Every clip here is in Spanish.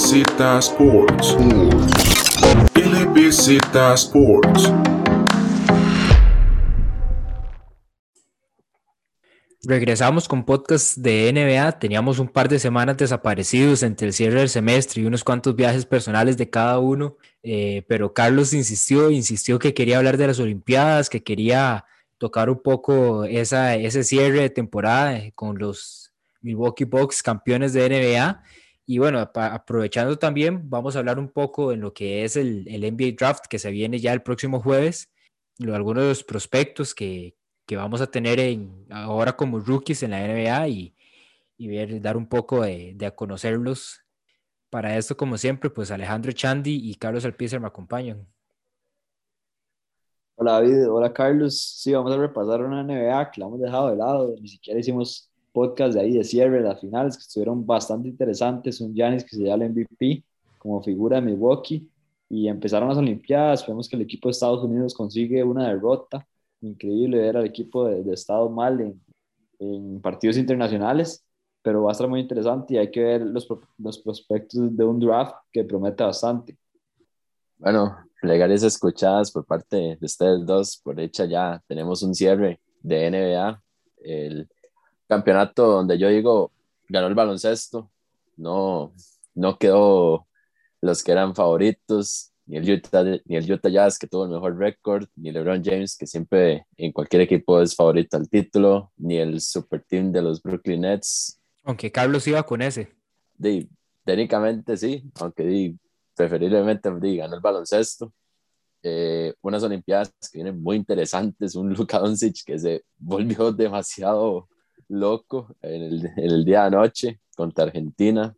LBZ Sports. Sports. Regresamos con podcast de NBA. Teníamos un par de semanas desaparecidos entre el cierre del semestre y unos cuantos viajes personales de cada uno. Eh, pero Carlos insistió, insistió que quería hablar de las Olimpiadas, que quería tocar un poco esa, ese cierre de temporada eh, con los Milwaukee Bucks campeones de NBA. Y bueno, aprovechando también, vamos a hablar un poco en lo que es el, el NBA Draft que se viene ya el próximo jueves, lo, algunos de los prospectos que, que vamos a tener en, ahora como rookies en la NBA y, y dar un poco de, de, a conocerlos. Para esto, como siempre, pues Alejandro Chandi y Carlos Alpizar me acompañan. Hola David, hola Carlos. Sí, vamos a repasar una NBA que la hemos dejado de lado. Ni siquiera hicimos podcast de ahí de cierre, las finales que estuvieron bastante interesantes. Un Giannis que se llama el MVP como figura de Milwaukee. Y empezaron las Olimpiadas. Vemos que el equipo de Estados Unidos consigue una derrota increíble ver al equipo de, de Estado mal en, en, partidos internacionales, pero va a estar muy interesante y hay que ver los, los prospectos de un draft que promete bastante. Bueno, legales escuchadas por parte de ustedes dos, por hecha ya tenemos un cierre de NBA, el campeonato donde yo digo ganó el baloncesto, no, no quedó los que eran favoritos, ni el Utah, ni el Utah Jazz que tuvo el mejor récord, ni LeBron James que siempre en cualquier equipo es favorito al título, ni el super team de los Brooklyn Nets. Aunque Carlos iba con ese. De, técnicamente sí, aunque di, preferiblemente di, ganó el baloncesto. Eh, unas Olimpiadas que vienen muy interesantes, un Luka Doncic que se volvió demasiado loco en el, en el día de anoche contra Argentina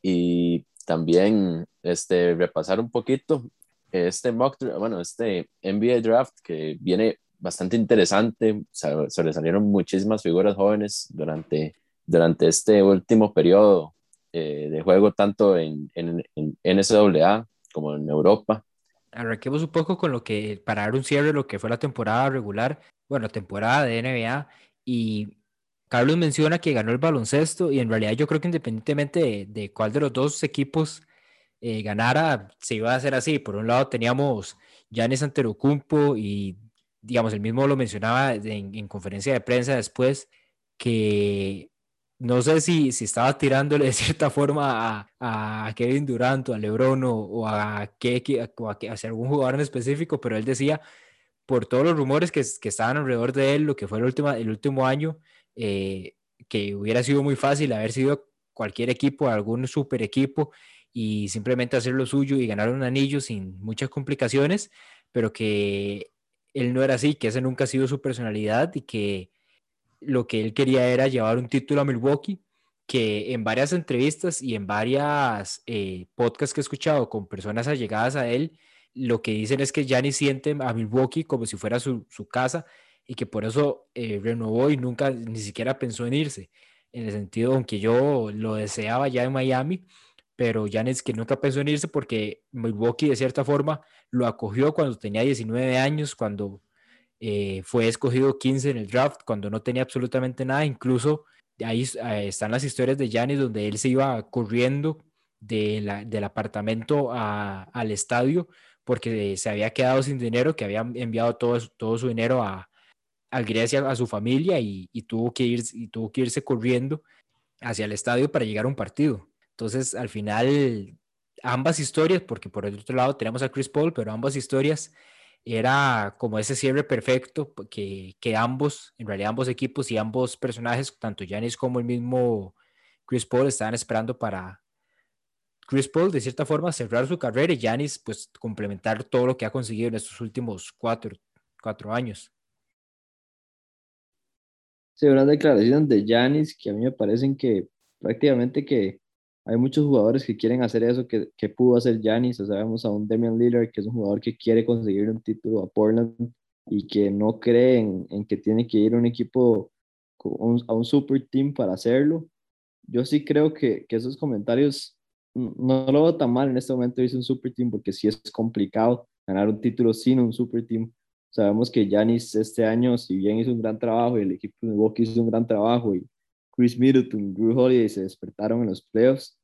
y también este, repasar un poquito este mock, bueno, este NBA draft que viene bastante interesante, sobresalieron muchísimas figuras jóvenes durante, durante este último periodo eh, de juego, tanto en, en, en, NCAA como en Europa. Arranquemos un poco con lo que, para dar un cierre, lo que fue la temporada regular, bueno, temporada de NBA, y Carlos menciona que ganó el baloncesto y en realidad yo creo que independientemente de, de cuál de los dos equipos eh, ganara, se iba a hacer así. Por un lado teníamos Giannis Antetokounmpo y digamos, el mismo lo mencionaba en, en, conferencia de prensa después, que no sé si, si estaba tirándole de cierta forma a, a Kevin Durant o a LeBron o, o a, que, o a, a, algún jugador en específico, pero él decía, por todos los rumores que, que estaban alrededor de él, lo que fue el último, el último año, eh, que hubiera sido muy fácil haber sido cualquier equipo, algún super equipo y simplemente hacer lo suyo y ganar un anillo sin muchas complicaciones, pero que él no era así, que ese nunca ha sido su personalidad y que lo que él quería era llevar un título a Milwaukee, que en varias entrevistas y en varias eh, podcasts que he escuchado con personas allegadas a él, lo que dicen es que Gianni siente a Milwaukee como si fuera su, su casa y que por eso eh, renovó y nunca ni siquiera pensó en irse. En el sentido, aunque yo lo deseaba ya en Miami, pero Giannis que nunca pensó en irse porque Milwaukee de cierta forma lo acogió cuando tenía 19 años, cuando eh, fue escogido 15 en el draft, cuando no tenía absolutamente nada. Incluso ahí eh, están las historias de Giannis donde él se iba corriendo de la, del apartamento a, al estadio porque se había quedado sin dinero, que había enviado todo, todo su dinero a, al Grecia a su familia y, y, tuvo que ir, y tuvo que irse corriendo hacia el estadio para llegar a un partido. Entonces, al final, ambas historias, porque por el otro lado tenemos a Chris Paul, pero ambas historias era como ese cierre perfecto que, que ambos, en realidad ambos equipos y ambos personajes, tanto Giannis como el mismo Chris Paul, estaban esperando para Chris Paul, de cierta forma, cerrar su carrera y Giannis, pues, complementar todo lo que ha conseguido en estos últimos cuatro, cuatro años. Sí, una declaración de Yanis que a mí me parecen que prácticamente que hay muchos jugadores que quieren hacer eso que, que pudo hacer Yanis. O sea, vemos a un Damian Lillard que es un jugador que quiere conseguir un título a Portland y que no cree en, en que tiene que ir a un equipo, a un super team para hacerlo. Yo sí creo que, que esos comentarios no lo veo tan mal en este momento dice un super team porque sí es complicado ganar un título sin un super team Sabemos que Yanis este año, si bien hizo un gran trabajo y el equipo de Milwaukee hizo un gran trabajo y Chris Middleton, Drew Holiday se despertaron en los playoffs,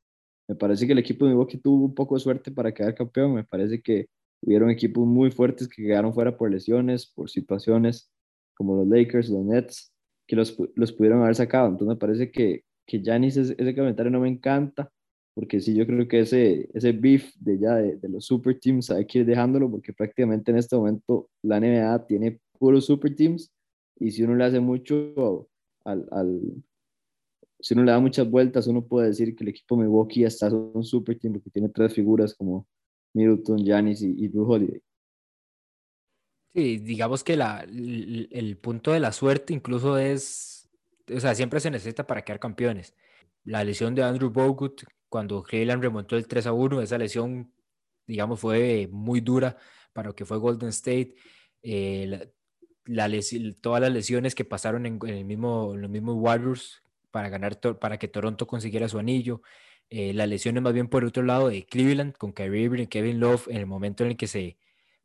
me parece que el equipo de Milwaukee tuvo un poco de suerte para quedar campeón. Me parece que hubieron equipos muy fuertes que quedaron fuera por lesiones, por situaciones como los Lakers, los Nets, que los, los pudieron haber sacado. Entonces me parece que, que Giannis, ese, ese comentario no me encanta, porque sí, yo creo que ese, ese beef de ya de, de, los super teams hay que ir dejándolo, porque prácticamente en este momento la NBA tiene puros super teams, y si uno le hace mucho al, al si uno le da muchas vueltas, uno puede decir que el equipo Milwaukee está un super team porque tiene tres figuras como Middleton, Giannis y, y Drew Holiday. Sí, digamos que la, el, el, punto de la suerte incluso es, o sea, siempre se necesita para quedar campeones. La lesión de Andrew Bogut, cuando Cleveland remontó el 3 a 1, esa lesión, digamos, fue muy dura para lo que fue Golden State. Eh, la, la les, todas las lesiones que pasaron en, en, el mismo, en los mismos Warriors para, ganar para que Toronto consiguiera su anillo. Eh, las lesiones más bien por el otro lado de Cleveland con Kyrie Irving y Kevin Love en el momento en el que se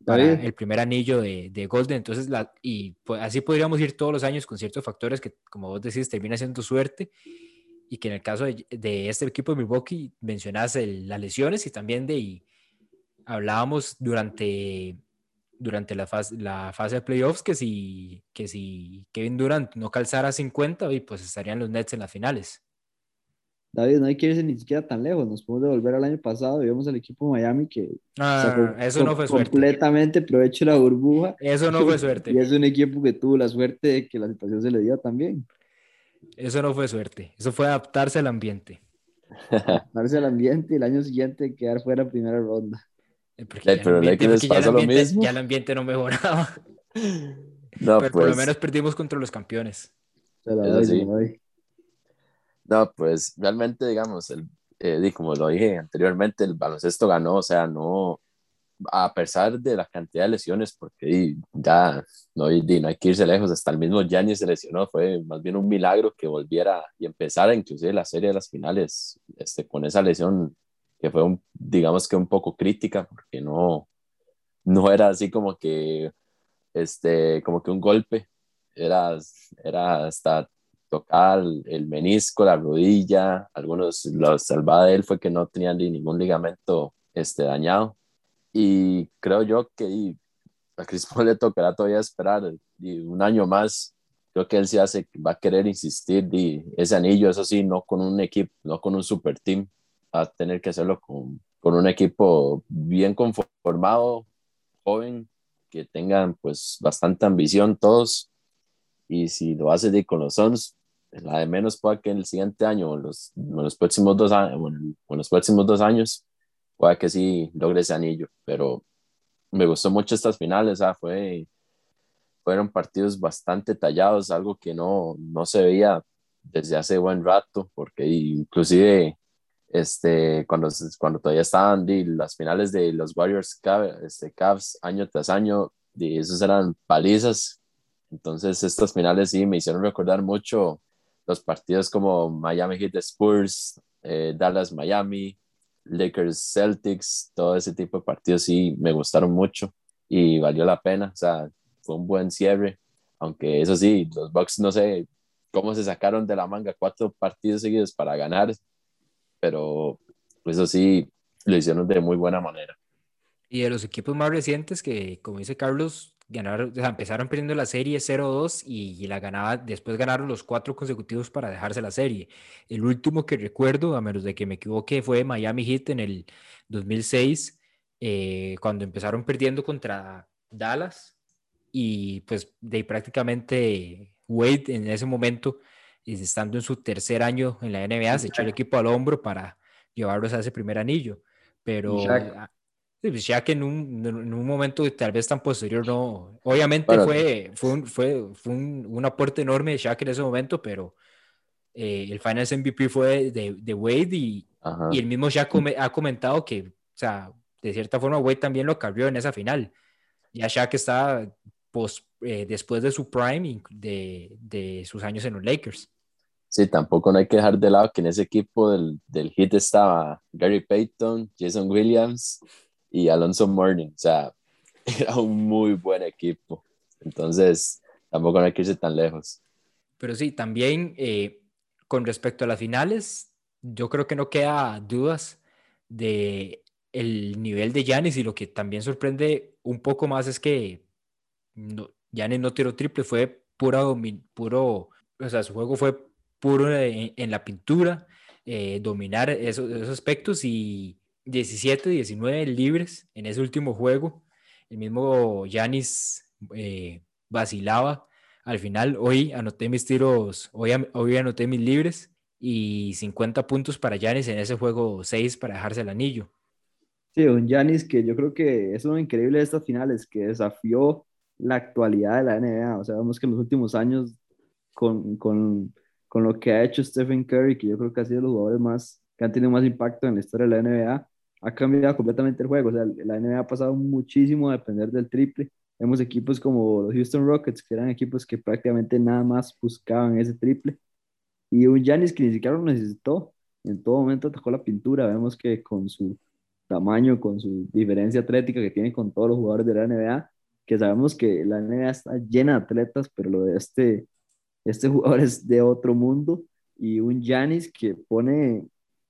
para el primer anillo de, de Golden. Entonces, la, y pues, así podríamos ir todos los años con ciertos factores que, como vos decís, termina siendo suerte. Y que en el caso de, de este equipo de Milwaukee mencionas el, las lesiones y también de, y hablábamos durante, durante la fase, la fase de playoffs que si, que si Kevin Durant no calzara 50, pues estarían los Nets en las finales. David, no hay que irse ni siquiera tan lejos. Nos podemos devolver al año pasado y vemos al equipo Miami que ah, eso no fue suerte. completamente provecho de la burbuja. Eso no fue suerte. Y es un equipo que tuvo la suerte de que la situación se le dio también. Eso no fue suerte. Eso fue adaptarse al ambiente. adaptarse al ambiente y el año siguiente quedar fuera primera ronda. Porque, ya, pero el ambiente, porque ya, el ambiente, ya el ambiente no mejoraba. No, pero pues, por lo menos perdimos contra los campeones. Doy, sí. No, pues realmente, digamos, el, eh, como lo dije anteriormente, el baloncesto ganó, o sea, no, a pesar de la cantidad de lesiones, porque ya no, no hay que irse lejos, hasta el mismo Gianni se lesionó, fue más bien un milagro que volviera y empezara inclusive la serie de las finales este, con esa lesión que fue, digamos que un poco crítica, porque no, no era así como que, este, como que un golpe, era, era hasta tocar el menisco, la rodilla, algunos, lo salvada de él fue que no tenía ni ningún ligamento este, dañado. Y creo yo que a Chris Paul le tocará todavía esperar y un año más. Creo que él sí hace, va a querer insistir y ese anillo, eso sí, no con un equipo, no con un super team, a tener que hacerlo con, con un equipo bien conformado, joven, que tengan pues bastante ambición todos. Y si lo hace de con los Suns, la de menos pueda que en el siguiente año o los, los, próximos dos años, bueno, en los próximos dos años, pueda que sí logre ese anillo. Pero me gustó mucho estas finales, ah, fue, fueron partidos bastante tallados, algo que no, no se veía desde hace buen rato, porque inclusive este, cuando, cuando todavía estaban di, las finales de los Warriors este, Cavs año tras año, di, esos eran palizas. Entonces estas finales sí me hicieron recordar mucho los partidos como Miami Heat Spurs, eh, Dallas Miami, Lakers Celtics, todo ese tipo de partidos sí me gustaron mucho y valió la pena, o sea, fue un buen cierre, aunque eso sí, los Bucks no sé cómo se sacaron de la manga cuatro partidos seguidos para ganar, pero eso sí, lo hicieron de muy buena manera. Y de los equipos más recientes que, como dice Carlos, ganaron, o sea, empezaron perdiendo la serie 0-2 y, la ganaba, después ganaron los cuatro consecutivos para dejarse la serie. El último que recuerdo, a menos de que me equivoque, fue Miami Heat en el 2006, eh, cuando empezaron perdiendo contra Dallas y pues de prácticamente Wade en ese momento, estando en su tercer año en la NBA, se echó el equipo al hombro para llevarlos a ese primer anillo. Pero Sí, pues ya que en un, en un momento tal vez tan posterior no. Obviamente bueno, fue, fue, un, fue, fue un, un, aporte enorme de Shaq en ese momento, pero eh, el Finals MVP fue de, de Wade y, y, el mismo Shaq come, ha comentado que, o sea, de cierta forma Wade también lo carrió en esa final. Ya Shaq está post, eh, después de su prime de, de sus años en los Lakers. Sí, tampoco no hay que dejar de lado que en ese equipo del, del Heat estaba Gary Payton, Jason Williams, y Alonso Morning. O sea, era un muy buen equipo. Entonces, tampoco no hay que irse tan lejos. Pero sí, también eh, con respecto a las finales, yo creo que no queda dudas de el nivel de Yanis y lo que también sorprende un poco más es que no, Giannis no tiró triple, fue puro, puro, o sea, su juego fue puro en, la pintura, eh, dominar esos, aspectos y 17, 19 libres en ese último juego. El mismo Yanis eh, vacilaba al final. Hoy anoté mis tiros, hoy, hoy anoté mis libres y 50 puntos para Yanis en ese juego 6 para dejarse el anillo. Sí, un Yanis que yo creo que es lo increíble de estas finales, que desafió la actualidad de la NBA. O sea, vemos que en los últimos años, con, con, con lo que ha hecho Stephen Curry, que yo creo que ha sido los jugadores más, que han tenido más impacto en la historia de la NBA, ha cambiado completamente el juego. O sea, la NBA ha pasado muchísimo a depender del triple. Vemos equipos como los Houston Rockets, que eran equipos que prácticamente nada más buscaban ese triple. Y un Giannis que ni siquiera lo necesitó. En todo momento atacó la pintura. Vemos que con su tamaño, con su diferencia atlética que tiene con todos los jugadores de la NBA, que sabemos que la NBA está llena de atletas, pero lo de este, este jugador es de otro mundo. Y un Giannis que pone,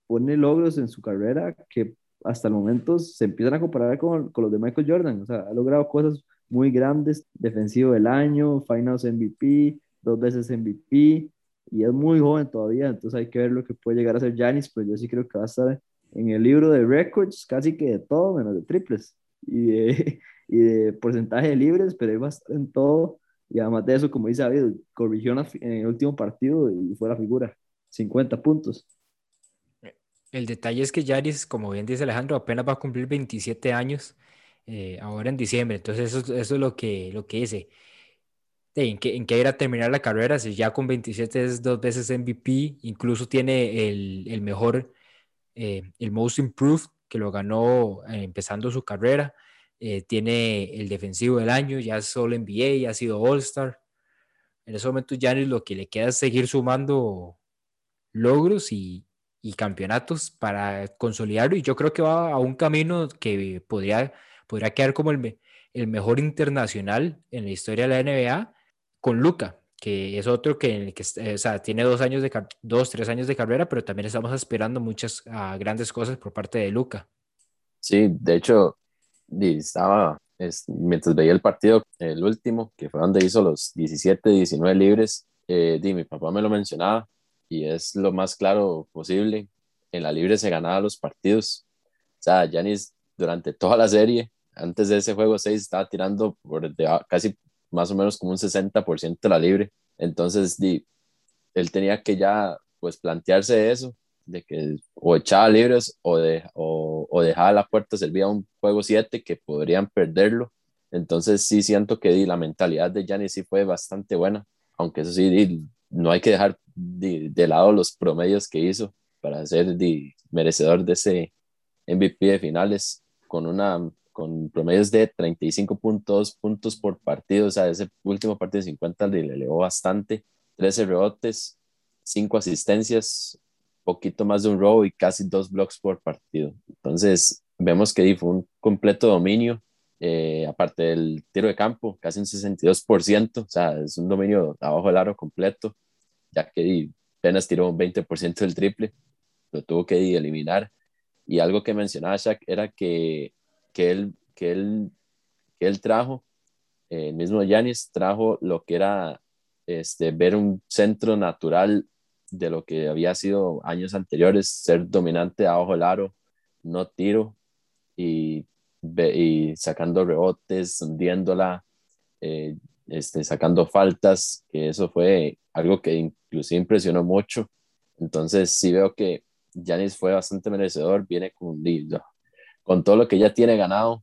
pone logros en su carrera que hasta el momento se empiezan a comparar con, con los de Michael Jordan. O sea, ha logrado cosas muy grandes, defensivo del año, Finals MVP, dos veces MVP, y es muy joven todavía, entonces hay que ver lo que puede llegar a ser Giannis, pero yo sí creo que va a estar en el libro de records casi que de todo, menos de triples y de, y de porcentaje de libres, pero él va a estar en todo, y además de eso, como dice David, corrigió en el último partido y fue la figura, 50 puntos. El detalle es que Giannis, como bien dice Alejandro, apenas va a cumplir 27 años eh, ahora en diciembre. Entonces eso, es lo que, lo. ¿En qué, ¿En a terminar la carrera? Si ya con 27 es dos veces MVP, incluso tiene el, mejor, eh, el Most Improved, que lo ganó eh, empezando su carrera. tiene el defensivo del año, ya es All NBA, ya ha sido All-Star. En ese momento ya lo que le queda es seguir sumando logros y, y campeonatos para consolidarlo. Y yo creo que va a un camino que podría podría quedar como el, el mejor internacional en la historia de la NBA con Luca, que es otro que, sea, tiene dos años de dos, tres años de carrera, pero también estamos esperando muchas grandes cosas por parte de Luca. Sí, de hecho, estaba, es, mientras veía el partido, el último, que fue donde hizo los 17, 19 libres, eh, mi papá me lo mencionaba y es lo más claro posible. En la libre se ganaba los partidos. O sea, Yanis durante toda la serie antes de ese juego 6 estaba tirando por casi más o menos como un 60% de la libre. Entonces, di, él tenía que ya pues plantearse eso, de que o echaba libres o, de, o, o dejaba la puerta, servía un juego 7 que podrían perderlo. Entonces sí siento que di, la mentalidad de Giannis sí fue bastante buena, aunque eso sí, no hay que dejar de, lado los promedios que hizo para ser merecedor de ese MVP de finales con una con promedios de 35.2 puntos por partido, o sea, ese último partido de 50 le elevó bastante, 13 rebotes, 5 asistencias, poquito más de un robo y casi dos blocks por partido. Entonces, vemos que fue un completo dominio, eh, aparte del tiro de campo, casi un 62%, o sea, es un dominio abajo del aro completo, ya que apenas tiró un 20% del triple, lo tuvo que eliminar. Y algo que mencionaba Shaq era que que él, que él, que él trajo, eh, el mismo Yanis trajo lo que era este, ver un centro natural de lo que había sido años anteriores, ser dominante abajo del aro, no tiro y, y sacando rebotes, hundiéndola, eh, este, sacando faltas, que eso fue algo que inclusive impresionó mucho. Entonces sí veo que Yanis fue bastante merecedor, viene con con todo lo que ya tiene ganado,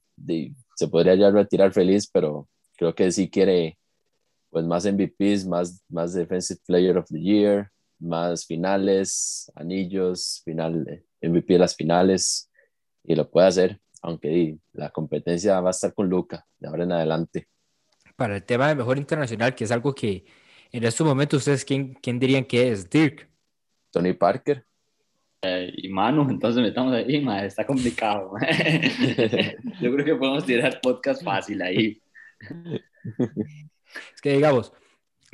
se podría ya retirar feliz, pero creo que sí quiere pues más MVPs, más, más Defensive Player of the Year, más finales, anillos, final, MVP de las finales, y lo puede hacer, aunque la competencia va a estar con Luca de ahora en adelante. Para el tema de mejor internacional, que es algo que en estos momentos ustedes, ¿quién, quién dirían que es? Dirk. Tony Parker. Eh, y Manu, entonces metamos ahí, está complicado. Yo creo que podemos tirar podcast fácil ahí. Es que digamos,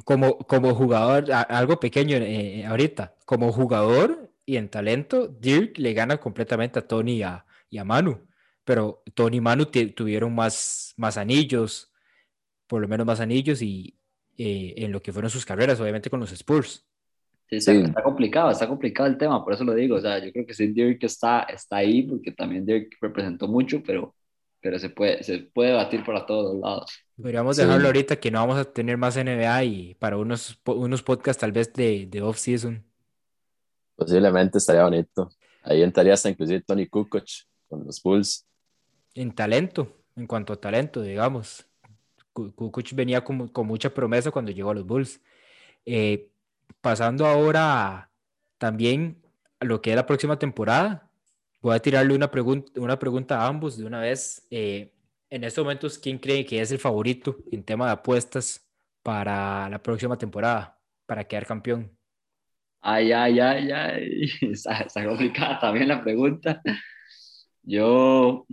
como, como jugador, algo pequeño eh, ahorita, como jugador, y en talento, Dirk le gana completamente a Tony y a, y a Manu. Pero Tony y Manu tuvieron más, más anillos, por lo menos más anillos, y eh, en lo que fueron sus carreras, obviamente con los Spurs. Sí, está, está, complicado, está complicado el tema, por eso lo digo. O sea, yo creo que sí, Dirk está, está ahí, porque también Dirk representó mucho, pero, pero se, puede, se puede batir para todos los lados. Podríamos dejarlo ahorita que no vamos a tener más NBA y para unos, unos podcasts tal vez de, de off-season. Posiblemente estaría bonito. Ahí entraría hasta inclusive Tony Kukoc con los Bulls. En talento, en cuanto a talento, digamos. Kukoc venía con, con mucha promesa cuando llegó a los Bulls. Eh, pasando ahora también a lo que es la próxima temporada, voy a tirarle una, pregunta una pregunta a ambos de una vez. Eh, en estos momentos, ¿quién cree que es el favorito en tema de apuestas para la próxima temporada, para quedar campeón? Ay, ay, ay, ay, está, está complicada también la pregunta. Yo,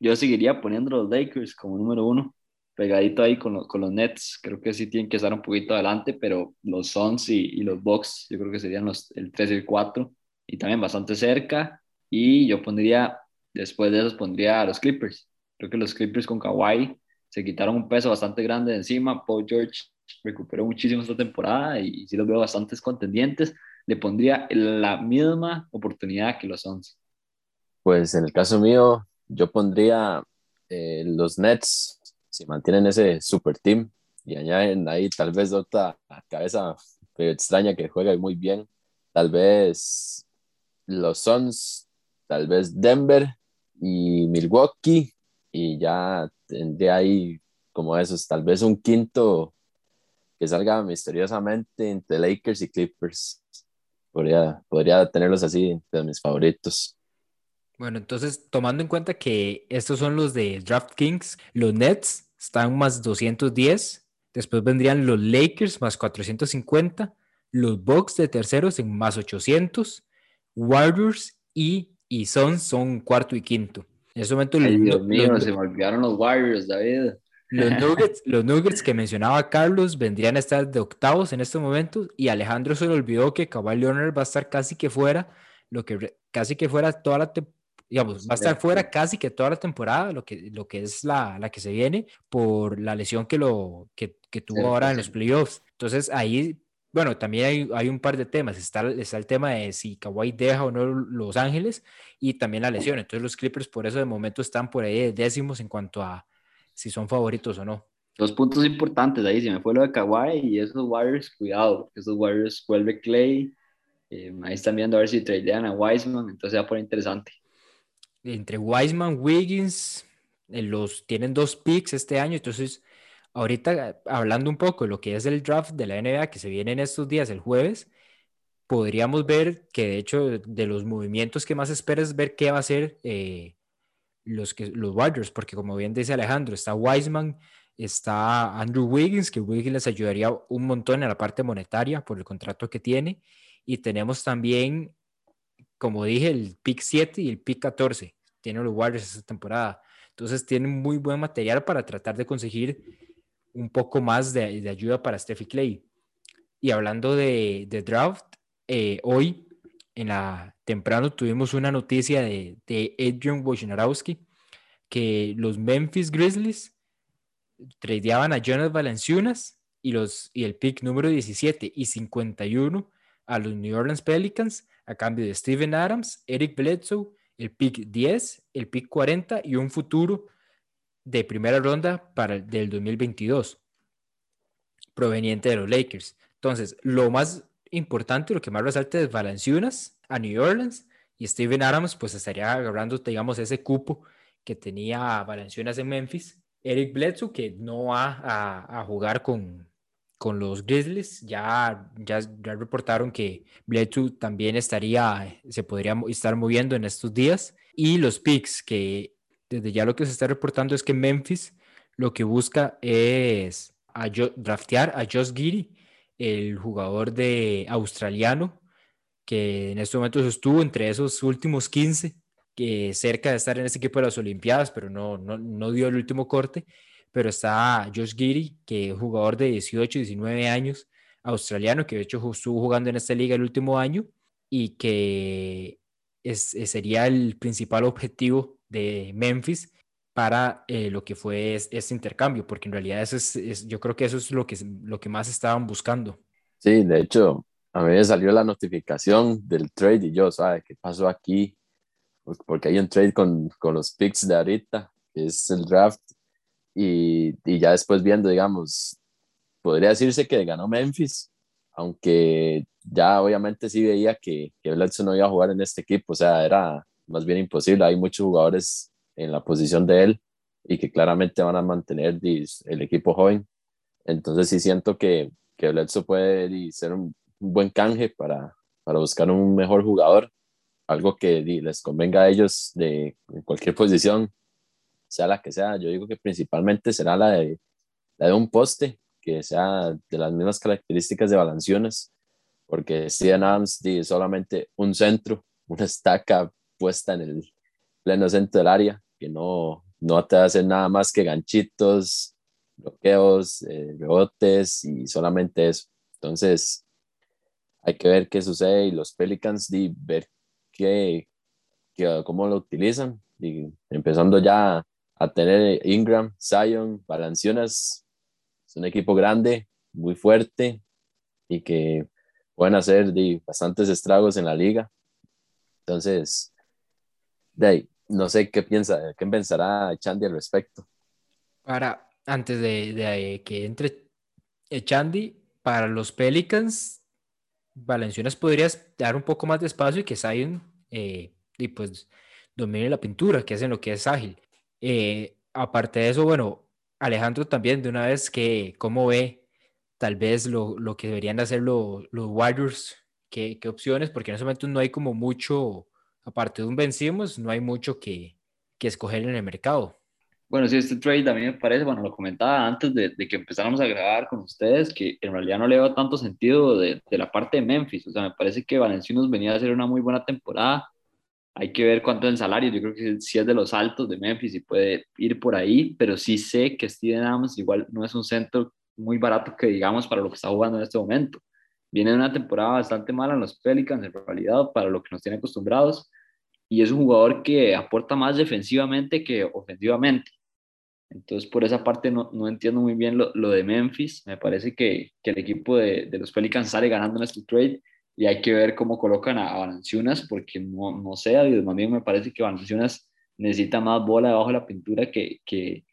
yo seguiría poniendo los Lakers como número uno pegadito ahí con, con, los Nets. Creo que sí tienen que estar un poquito adelante, pero los Suns y, y, los Bucks yo creo que serían los, el 3 y el 4 y también bastante cerca. Y yo pondría, después de esos, pondría a los Clippers. Creo que los Clippers con Kawhi se quitaron un peso bastante grande de encima. Paul George recuperó muchísimo esta temporada y sí los veo bastantes contendientes. Le pondría la misma oportunidad que los Suns. Pues en el caso mío, yo pondría eh, los Nets si mantienen ese super team y añaden ahí tal vez otra cabeza extraña que juega muy bien, tal vez los Suns, tal vez Denver y Milwaukee y ya tendría ahí como esos, tal vez un quinto que salga misteriosamente entre Lakers y Clippers. Podría, podría tenerlos así de mis favoritos. Bueno, entonces, tomando en cuenta que estos son los de DraftKings, los Nets están más 210, después vendrían los Lakers más 450, los Bucks de terceros en más 800, Warriors y, y Suns son cuarto y quinto. En ese momento, Ay, Dios mío, se me olvidaron los Warriors, David. Los Nuggets, los Nuggets que mencionaba Carlos vendrían a estar de octavos en estos momentos y Alejandro se le olvidó que Kawhi Leonard va a estar casi que fuera, lo que casi que fuera toda la, digamos, va a estar fuera casi que toda la temporada, lo que, lo que es la, la que se viene, por la lesión que, lo, que, que tuvo ahora en los playoffs. Entonces ahí, bueno, también hay, hay, un par de temas. Está, está el tema de si Kawhi deja o no Los Ángeles y también la lesión. Entonces los Clippers por eso de momento están por ahí de décimos en cuanto a si son favoritos o no. Dos puntos importantes ahí, si me fue lo de Kawhi y esos Warriors, cuidado, esos Warriors vuelve Clay, eh, ahí están viendo a ver si tradean a Wiseman, entonces va a poner interesante entre Wiseman, Wiggins, eh, los tienen dos picks este año, entonces ahorita hablando un poco de lo que es el draft de la NBA que se viene en estos días, el jueves, podríamos ver que de hecho de los movimientos que más esperas ver qué va a hacer eh, los, que, los Warriors, porque como bien dice Alejandro, está Wiseman, está Andrew Wiggins, que Wiggins les ayudaría un montón en la parte monetaria por el contrato que tiene, y tenemos también como dije, el pick 7 y el pick 14 tienen los Warriors esta temporada. Entonces tienen muy buen material para tratar de conseguir un poco más de, de ayuda para Steffi Clay. Y hablando de, de draft, eh, hoy en la temprano tuvimos una noticia de, de Adrian Wojnarowski que los Memphis Grizzlies tradeaban a Jonas Valanciunas y, los, y el pick número 17 y 51 a los New Orleans Pelicans a cambio de Steven Adams, Eric Bledsoe, el pick 10, el pick 40 y un futuro de primera ronda para el del 2022 proveniente de los Lakers. Entonces, lo más importante, lo que más resalta es Valanciunas a New Orleans y Steven Adams pues estaría agarrando, digamos, ese cupo que tenía Valanciunas en Memphis. Eric Bledsoe que no va a, a jugar con, con los Grizzlies. Ya, ya, ya reportaron que Bledsoe también estaría, se podría estar moviendo en estos días. Y los picks, que desde ya lo que se está reportando es que Memphis lo que busca es a draftear a Josh Giri, el jugador de australiano, que en este momento estuvo entre esos últimos 15, que cerca de estar en ese equipo de las Olimpiadas, pero no, no, no dio el último corte pero está Josh Giri, que es jugador de 18, 19 años, australiano, que de hecho estuvo jugando en esta liga el último año, y que es, es- sería el principal objetivo de Memphis para eh, lo que fue es- este intercambio, porque en realidad eso es, yo creo que eso es lo que, lo que más estaban buscando. Sí, de hecho, a mí me salió la notificación del trade y yo, ¿sabes qué pasó aquí? Porque hay un trade con, con los picks de ahorita, es el draft, y, y ya después viendo, digamos, podría decirse que ganó Memphis, aunque ya obviamente sí veía que, que Bledsoe no iba a jugar en este equipo, o sea, era más bien imposible, hay muchos jugadores en la posición de él y que claramente van a mantener el equipo joven, entonces sí siento que, que Bledsoe puede ser un, buen canje para, para buscar un mejor jugador, algo que les convenga a ellos de en cualquier posición, sea la que sea. Yo digo que principalmente será la de, la de un poste, que sea de las mismas características de Valanciunas, porque Steven Adams es solamente un centro, una estaca puesta en el pleno centro del área, que no, no te hace nada más que ganchitos, bloqueos, eh, rebotes y solamente eso. Entonces, hay que ver qué sucede y los Pelicans, di, ver qué, qué- cómo lo utilizan, y empezando ya a tener Ingram, Zion, Valanciunas, es un equipo grande, muy fuerte y que pueden hacer di, bastantes estragos en la liga. Entonces, de no sé qué piensa, qué pensará Chandy al respecto. Para, antes de, de que entre eh, Chandy, para los Pelicans, Valenciunas podrías dar un poco más de espacio y que Zion eh, y pues domine la pintura, que es en lo que es ágil. Eh, aparte de eso, bueno, Alejandro también de una vez que cómo ve tal vez lo, lo que deberían de hacer lo- los Warriors, qué, qué opciones, porque en ese momento no hay como mucho, aparte de un vencimos, no hay mucho que, que escoger en el mercado. Bueno, sí, este trade a mí me parece, bueno, lo comentaba antes de, que empezáramos a grabar con ustedes, que en realidad no le veo tanto sentido de, de la parte de Memphis. O sea, me parece que Valenciunos venía a hacer una muy buena temporada. Hay que ver cuánto es el salario. Yo creo que sí es de los altos de Memphis y puede ir por ahí, pero sí sé que Steven Adams igual no es un centro muy barato que digamos para lo que está jugando en este momento. Viene una temporada bastante mala en los Pelicans, en realidad, para lo que nos tiene acostumbrados. Y es un jugador que aporta más defensivamente que ofensivamente. Entonces, por esa parte no, no entiendo muy bien lo, lo de Memphis. Me parece que, que el equipo de, de, los Pelicans sale ganando en este trade y hay que ver cómo colocan a, a Valanciunas porque no, no sé, más bien me parece que Valanciunas necesita más bola debajo de la pintura que, que,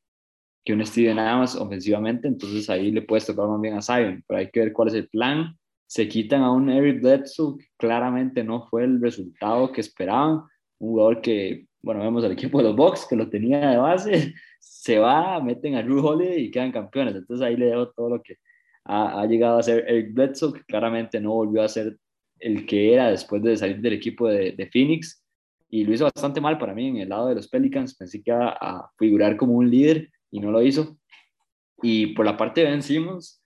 que un Steven Adams ofensivamente. Entonces, ahí le puedes tocar más bien a Zion, pero hay que ver cuál es el plan. Se quitan a un Eric Bledsoe que claramente no fue el resultado que esperaban. Un jugador que, bueno, vemos al equipo de los Bucks que lo tenía de base, se va, meten a Drew Holiday y quedan campeones. Entonces ahí le dejo todo lo que ha, ha, llegado a ser Eric Bledsoe, que claramente no volvió a ser el que era después de salir del equipo de, de Phoenix. Y lo hizo bastante mal para mí en el lado de los Pelicans. Pensé que iba a figurar como un líder y no lo hizo. Y por la parte de Ben Simmons,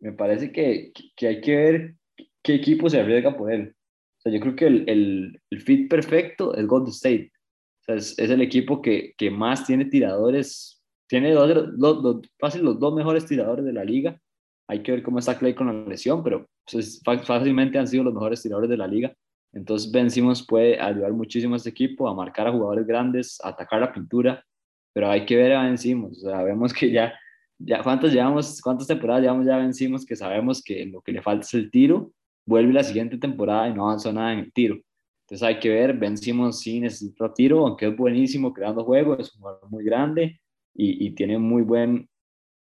me parece que, que hay que ver qué equipo se arriesga por él. O sea, yo creo que el, el, fit perfecto es Golden State. Es, es, el equipo que, que, más tiene tiradores, tiene dos, dos, dos, fácil los dos mejores tiradores de la liga. Hay que ver cómo está Clay con la lesión, pero pues, fácilmente han sido los mejores tiradores de la liga. Entonces Ben Simmons puede ayudar muchísimo a este equipo a marcar a jugadores grandes, a atacar la pintura, pero hay que ver a Ben Simmons. O sea, vemos que ya, ya ¿cuántas, llevamos, ¿cuántas temporadas llevamos ya Ben Simmons que sabemos que lo que le falta es el tiro? Vuelve la siguiente temporada y no avanzó nada en el tiro. Entonces hay que ver, Ben Simmons sí necesita tiro, aunque es buenísimo creando juegos, es un jugador muy grande y, y tiene muy buen,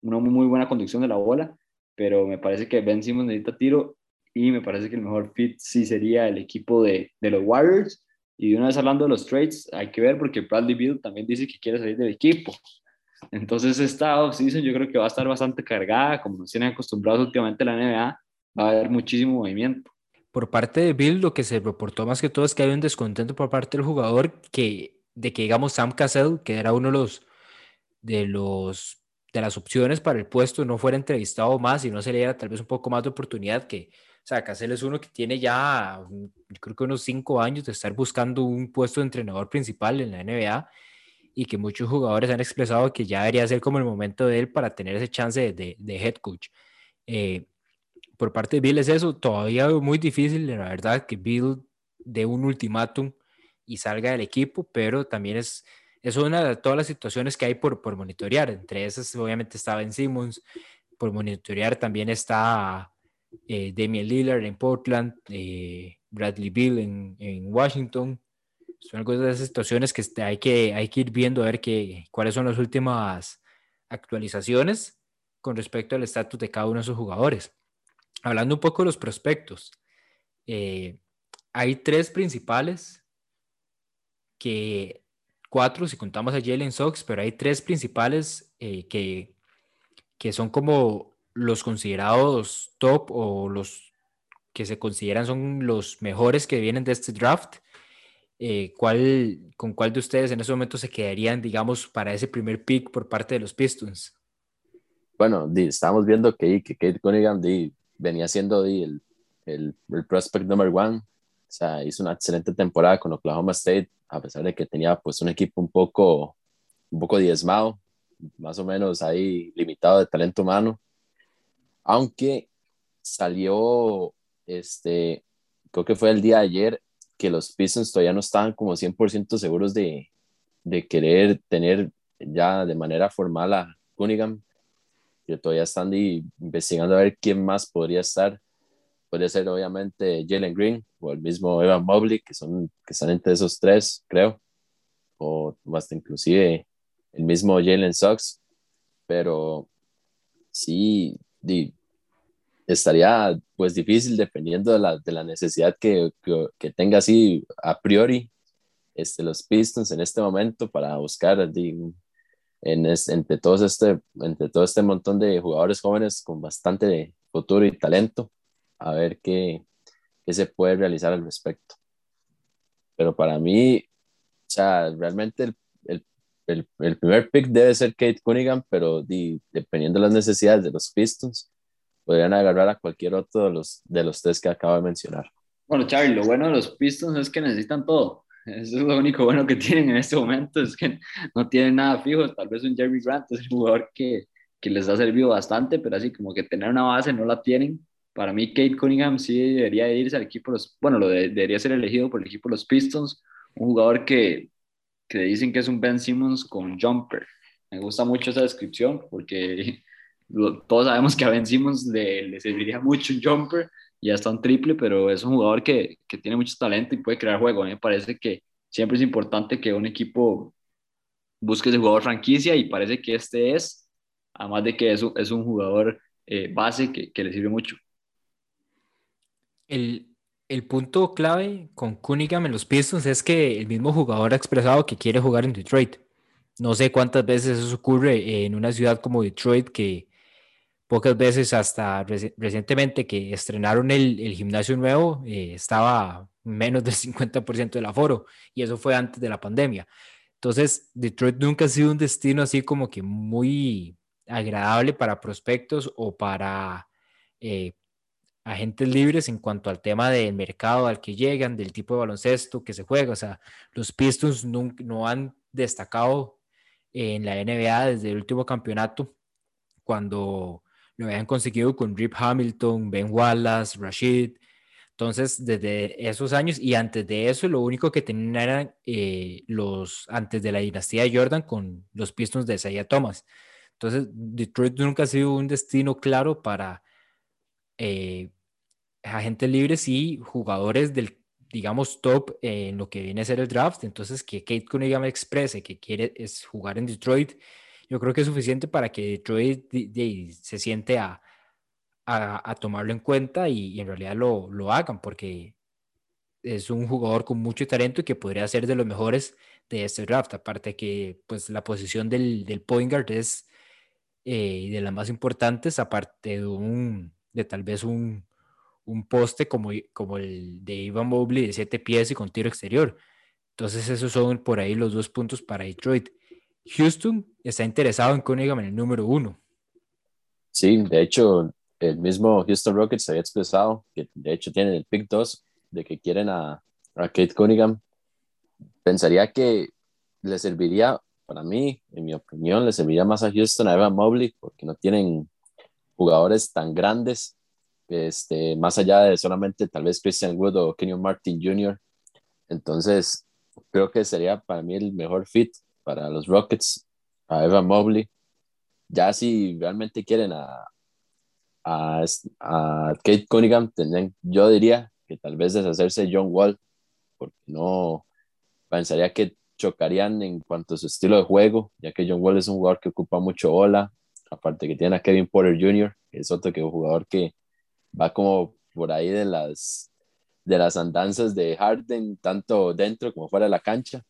una muy buena conducción de la bola, pero me parece que Ben Simmons necesita tiro y me parece que el mejor fit sí sería el equipo de, de los Warriors. Y de una vez hablando de los trades, hay que ver porque Bradley Beal también dice que quiere salir del equipo. Entonces esta offseason yo creo que va a estar bastante cargada, como nos tienen acostumbrados últimamente la NBA, va a haber muchísimo movimiento. Por parte de Bill, lo que se reportó más que todo es que hay un descontento por parte del jugador que, de que, digamos, Sam Cassell, que era uno de los, de los de las opciones para el puesto, no fuera entrevistado más y no se le diera tal vez un poco más de oportunidad que, o sea, Cassell es uno que tiene ya, yo creo que unos cinco años de estar buscando un puesto de entrenador principal en la NBA y que muchos jugadores han expresado que ya debería ser como el momento de él para tener ese chance de, de, de head coach. Eh, por parte de Bill es eso, todavía muy difícil, la verdad, que Bill de un ultimátum y salga del equipo, pero también es, es una de todas las situaciones que hay por, por monitorear. Entre esas, obviamente, está Ben Simmons, por monitorear también está eh, Damian Lillard en Portland, eh, Bradley Bill en, en, Washington. Son algunas de esas situaciones que este, hay que, hay que ir viendo a ver qué cuáles son las últimas actualizaciones con respecto al estatus de cada uno de esos jugadores. Hablando un poco de los prospectos, eh, hay tres principales que, cuatro si contamos a Jalen Sox, pero hay tres principales eh, que, que son como los considerados top o los que se consideran son los mejores que vienen de este draft. Eh, ¿cuál, ¿Con cuál de ustedes en ese momento se quedarían, digamos, para ese primer pick por parte de los Pistons? Bueno, estamos viendo que, que Kate Cunningham venía siendo el, el, el, prospect number one. O sea, hizo una excelente temporada con Oklahoma State, a pesar de que tenía pues un equipo un poco, un poco diezmado, más o menos ahí limitado de talento humano. Aunque salió, este, creo que fue el día de ayer, que los Pistons todavía no estaban como 100% seguros de, de querer tener ya de manera formal a Cunningham que todavía están investigando a ver quién más podría estar. Podría ser obviamente Jalen Green o el mismo Evan Mobley, que, son, que están entre esos tres, creo. O hasta inclusive el mismo Jalen Sox. Pero sí, estaría pues difícil dependiendo de la, de la necesidad que, que, tenga así a priori este, los Pistons en este momento para buscar en entre, todos este, entre todo este montón de jugadores jóvenes con bastante futuro y talento, a ver qué, qué se puede realizar al respecto. Pero para mí, o sea, realmente el, el, el, primer pick debe ser Kate Cunningham, pero dependiendo de las necesidades de los Pistons, podrían agarrar a cualquier otro de los, de los tres que acabo de mencionar. Bueno, Charlie, lo bueno de los Pistons es que necesitan todo. Eso es lo único bueno que tienen en este momento, es que no tienen nada fijo. Tal vez un Jerry Grant es un jugador que, que les ha servido bastante, pero así como que tener una base no la tienen. Para mí, Kate Cunningham sí debería irse al equipo, los, bueno, lo debería ser elegido por el equipo de los Pistons, un jugador que, que dicen que es un Ben Simmons con jumper. Me gusta mucho esa descripción porque todos sabemos que a Ben Simmons le, le serviría mucho un jumper ya está un triple, pero es un jugador que, que tiene mucho talento y puede crear juego. A mí me parece que siempre es importante que un equipo busque ese jugador franquicia y parece que este es, además de que es, es un jugador eh, base que, que, le sirve mucho. El, el punto clave con Cunningham en los Pistons es que el mismo jugador ha expresado que quiere jugar en Detroit. No sé cuántas veces eso ocurre en una ciudad como Detroit que pocas veces hasta recientemente que estrenaron el, el gimnasio nuevo, eh, estaba menos del 50% del aforo y eso fue antes de la pandemia. Entonces, Detroit nunca ha sido un destino así como que muy agradable para prospectos o para eh, agentes libres en cuanto al tema del mercado al que llegan, del tipo de baloncesto que se juega. O sea, los Pistons no, no han destacado en la NBA desde el último campeonato, cuando lo habían conseguido con Rip Hamilton, Ben Wallace, Rashid. Entonces, desde esos años y antes de eso, lo único que tenían eran eh, los, antes de la dinastía de Jordan, con los Pistons de Isaiah Thomas. Entonces, Detroit nunca ha sido un destino claro para eh, agentes libres y jugadores del, digamos, top en lo que viene a ser el draft. Entonces, que Kate Cunningham exprese que quiere es jugar en Detroit yo creo que es suficiente para que Detroit se siente a, a, tomarlo en cuenta y, en realidad lo, lo, hagan, porque es un jugador con mucho talento y que podría ser de los mejores de este draft. Aparte que pues, la posición del, del point guard es eh, de las más importantes, aparte de, un, de tal vez un, un poste como, como el de Ivan Mobley de 7 pies y con tiro exterior. Entonces esos son por ahí los dos puntos para Detroit. Houston está interesado en Cunningham en el número uno. Sí, de hecho, el mismo Houston Rockets había expresado que de hecho tienen el pick 2 de que quieren a, a Kate Cunningham. Pensaría que le serviría, para mí, en mi opinión, le serviría más a Houston a Evan Mobley porque no tienen jugadores tan grandes, este, más allá de solamente tal vez Christian Wood o Kenyon Martin Jr., Entonces, creo que sería para mí el mejor fit para los Rockets, a Evan Mobley. Ya si realmente quieren a, a, Kate Cunningham, tendrían, yo diría que tal vez deshacerse John Wall, porque no pensaría que chocarían en cuanto a su estilo de juego, ya que John Wall es un jugador que ocupa mucho bola, aparte que tiene a Kevin Porter Jr., que es otro que un jugador que va como por ahí de las de las andanzas de Harden, tanto dentro como fuera de la cancha.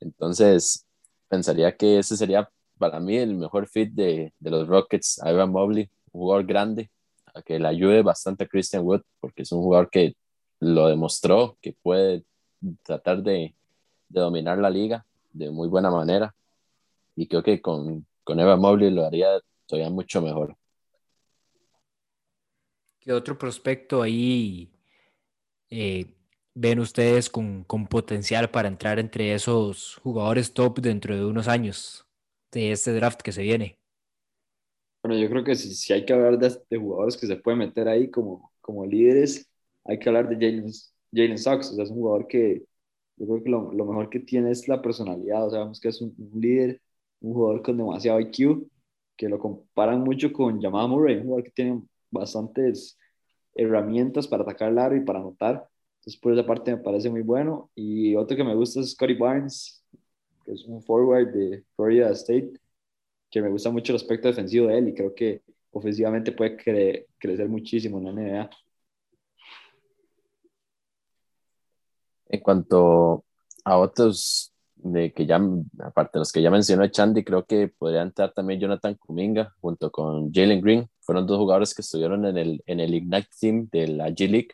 Entonces, pensaría que ese sería para mí el mejor fit de, de los Rockets, Ivan Mobley, un jugador grande, a que le ayude bastante a Christian Wood, porque es un jugador que lo demostró, que puede tratar de, de dominar la liga de muy buena manera. Y creo que con, con Evan Mobley lo haría todavía mucho mejor. ¿Qué otro prospecto ahí eh, ven ustedes con, con, potencial para entrar entre esos jugadores top dentro de unos años de este draft que se viene? Bueno, yo creo que si, si hay que hablar de, de, jugadores que se pueden meter ahí como, como líderes, hay que hablar de Jalen, Jalen. O sea, es un jugador que yo creo que lo, lo, mejor que tiene es la personalidad. O sea, vemos que es un, un, líder, un jugador con demasiado IQ, que lo comparan mucho con Jamal Murray, un jugador que tiene bastantes herramientas para atacar el aro y para anotar. Entonces, por esa parte me parece muy bueno. Y otro que me gusta es Scotty Barnes, que es un forward de Florida State, que me gusta mucho el aspecto defensivo de él y creo que ofensivamente puede cre crecer muchísimo en la NBA. En cuanto a otros de que ya, aparte de los que ya mencionó Chandy, creo que podría entrar también Jonathan Kuminga junto con Jalen Green. Fueron dos jugadores que estuvieron en el, en el Ignite Team de la G League,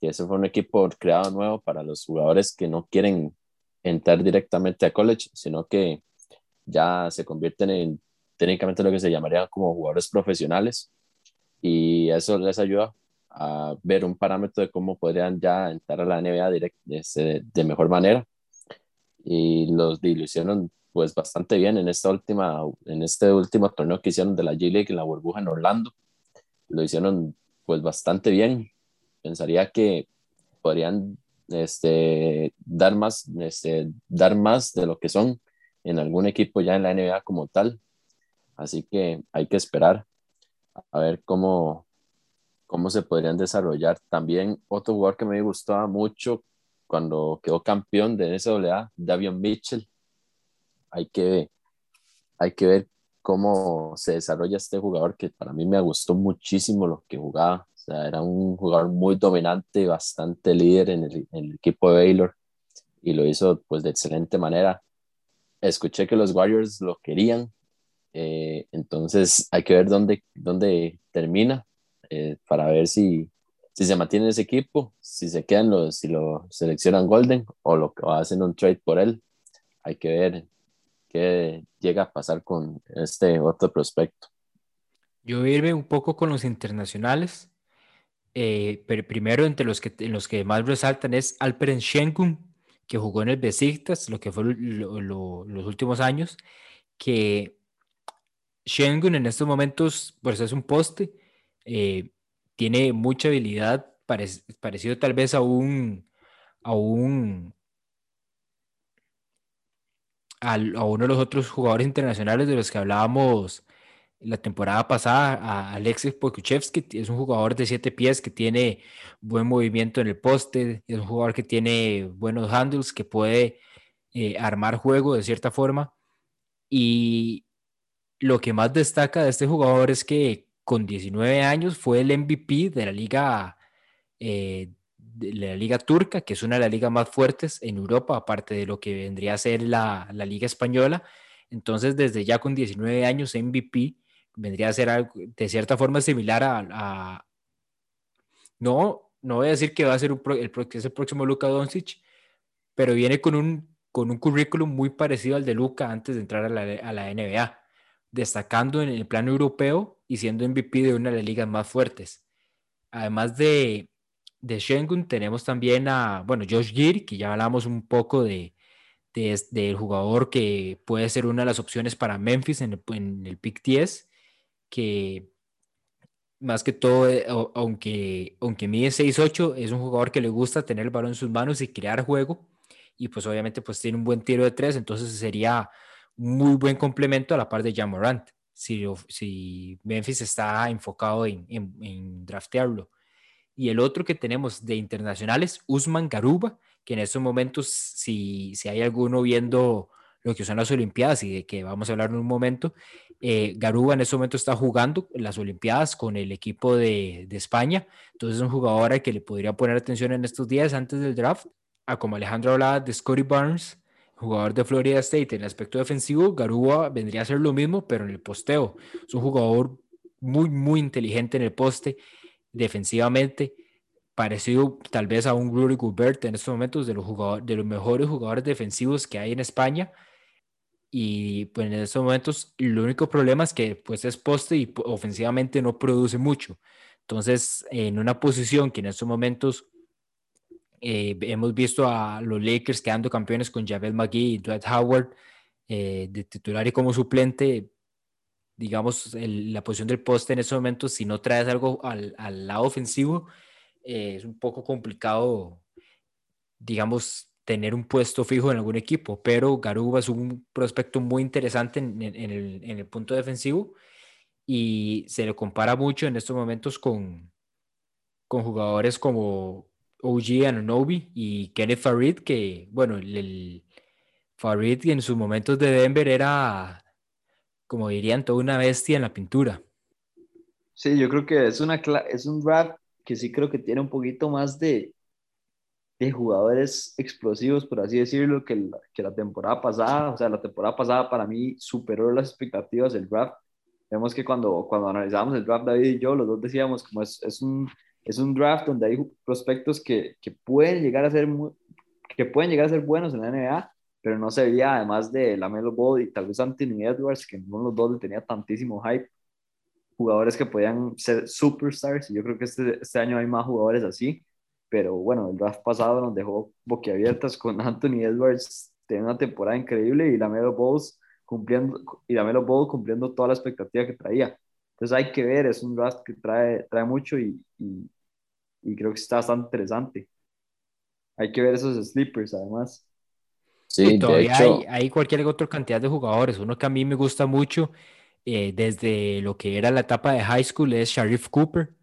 y ese fue un equipo creado nuevo para los jugadores que no quieren entrar directamente a college, sino que ya se convierten en técnicamente lo que se llamaría como jugadores profesionales. Y eso les ayuda a ver un parámetro de cómo podrían ya entrar a la NBA direct, de, de mejor manera. Y los dilucionaron pues bastante bien en esta última en este último torneo que hicieron de la G League en la burbuja en Orlando. Lo hicieron pues bastante bien. Pensaría que podrían este, dar más este, dar más de lo que son en algún equipo ya en la NBA como tal. Así que hay que esperar a ver cómo cómo se podrían desarrollar. También otro jugador que me gustaba mucho cuando quedó campeón de NCAA, Davion Mitchell. Hay que, hay que ver cómo se desarrolla este jugador que para mí me gustó muchísimo lo que jugaba. O sea, era un jugador muy dominante, bastante líder en el, en el equipo de Baylor y lo hizo pues de excelente manera. Escuché que los Warriors lo querían, eh, entonces hay que ver dónde, dónde termina eh, para ver si, si se mantiene ese equipo, si se quedan los, si lo seleccionan Golden o lo o hacen un trade por él, hay que ver qué llega a pasar con este otro prospecto. Yo irme un poco con los internacionales, eh, pero primero entre los que, en los que más resaltan es Alperen Schengen, que jugó en el Besiktas, lo que fue lo, lo, los últimos años, que Schengen en estos momentos pues es un poste, eh, tiene mucha habilidad, parecido tal vez a un, a un, a, uno de los otros jugadores internacionales de los que hablábamos la temporada pasada, a Alexis Pokuchevsky, es un jugador de siete pies que tiene buen movimiento en el poste, es un jugador que tiene buenos handles, que puede eh, armar juego de cierta forma. Y lo que más destaca de este jugador es que con 19 años fue el MVP de la liga, eh, la liga turca, que es una de las ligas más fuertes en Europa, aparte de lo que vendría a ser la, la liga española. Entonces, desde ya con 19 años, MVP vendría a ser de cierta forma similar a, no, no voy a decir que va a ser el próximo Luka Doncic, pero viene con un, con un currículum muy parecido al de Luka antes de entrar a la, a la NBA destacando en el plano europeo y siendo MVP de una de las ligas más fuertes. Además de, de Schengen, tenemos también a, bueno, Josh Gear, que ya hablamos un poco de, de, del jugador que puede ser una de las opciones para Memphis en el, en el pick 10, que más que todo, eh, aunque, aunque mide 6'8", es un jugador que le gusta tener el balón en sus manos y crear juego. Y pues obviamente pues tiene un buen tiro de tres, entonces sería muy buen complemento a la par de Jamorant, si, si Memphis está enfocado en, en, en draftearlo. Y el otro que tenemos de internacionales, Usman Garuba, que en estos momentos, si, si hay alguno viendo lo que son las Olimpiadas y de que vamos a hablar en un momento, eh, Garuba en este momento está jugando las Olimpiadas con el equipo de, de España, entonces es un jugador al que le podría poner atención en estos días antes del draft, a como Alejandro hablaba de Scotty Barnes, jugador de Florida State en el aspecto defensivo, Garuba vendría a ser lo mismo, pero en el posteo. Es un jugador muy, muy inteligente en el poste, defensivamente, parecido tal vez a un Rudy Gobert en estos momentos, de los, jugadores, de los mejores jugadores defensivos que hay en España. Y pues en estos momentos el único problema es que pues es poste y po- ofensivamente no produce mucho. Entonces, en una posición que en estos momentos eh, hemos visto a los Lakers quedando campeones con Javel McGee y Dwight Howard eh, de titular y como suplente, digamos, el- la posición del poste en estos momentos, si no traes algo al, al lado ofensivo, eh, es un poco complicado, digamos, tener un puesto fijo en algún equipo, pero Garuba es un prospecto muy interesante en, en- en el, en el punto defensivo y se le compara mucho en estos momentos con, con jugadores como OG Anunoby y Kenneth Farid, que, bueno, el, el Farid en sus momentos de Denver era, como dirían, toda una bestia en la pintura. Sí, yo creo que es, una, es un draft que sí creo que tiene un poquito más de, de jugadores explosivos, por así decirlo, que la, que la temporada pasada. O sea, la temporada pasada para mí superó las expectativas del draft. Vemos que cuando, cuando analizamos el draft, David y yo, los dos decíamos como es, es, un, es un draft donde hay prospectos que, que pueden llegar a ser que pueden llegar a ser buenos en la NBA, pero no se veía además de Lamelo Ball y tal vez Anthony Edwards, que ninguno de los dos le tenía tantísimo hype jugadores que podían ser superstars, y yo creo que este, este año hay más jugadores así, pero bueno, el draft pasado nos dejó boquiabiertas con Anthony Edwards, tiene una temporada increíble, y Lamelo Ball cumpliendo, y Lamelo Ball cumpliendo toda la expectativa que traía. Entonces hay que ver, es un draft que trae, trae mucho y, y, y creo que está bastante interesante. Hay que ver esos sleepers además. Sí, de todavía hecho, hay, hay cualquier otra cantidad de jugadores. Uno que a mí me gusta mucho eh, desde lo que era la etapa de high school es Sharif Cooper,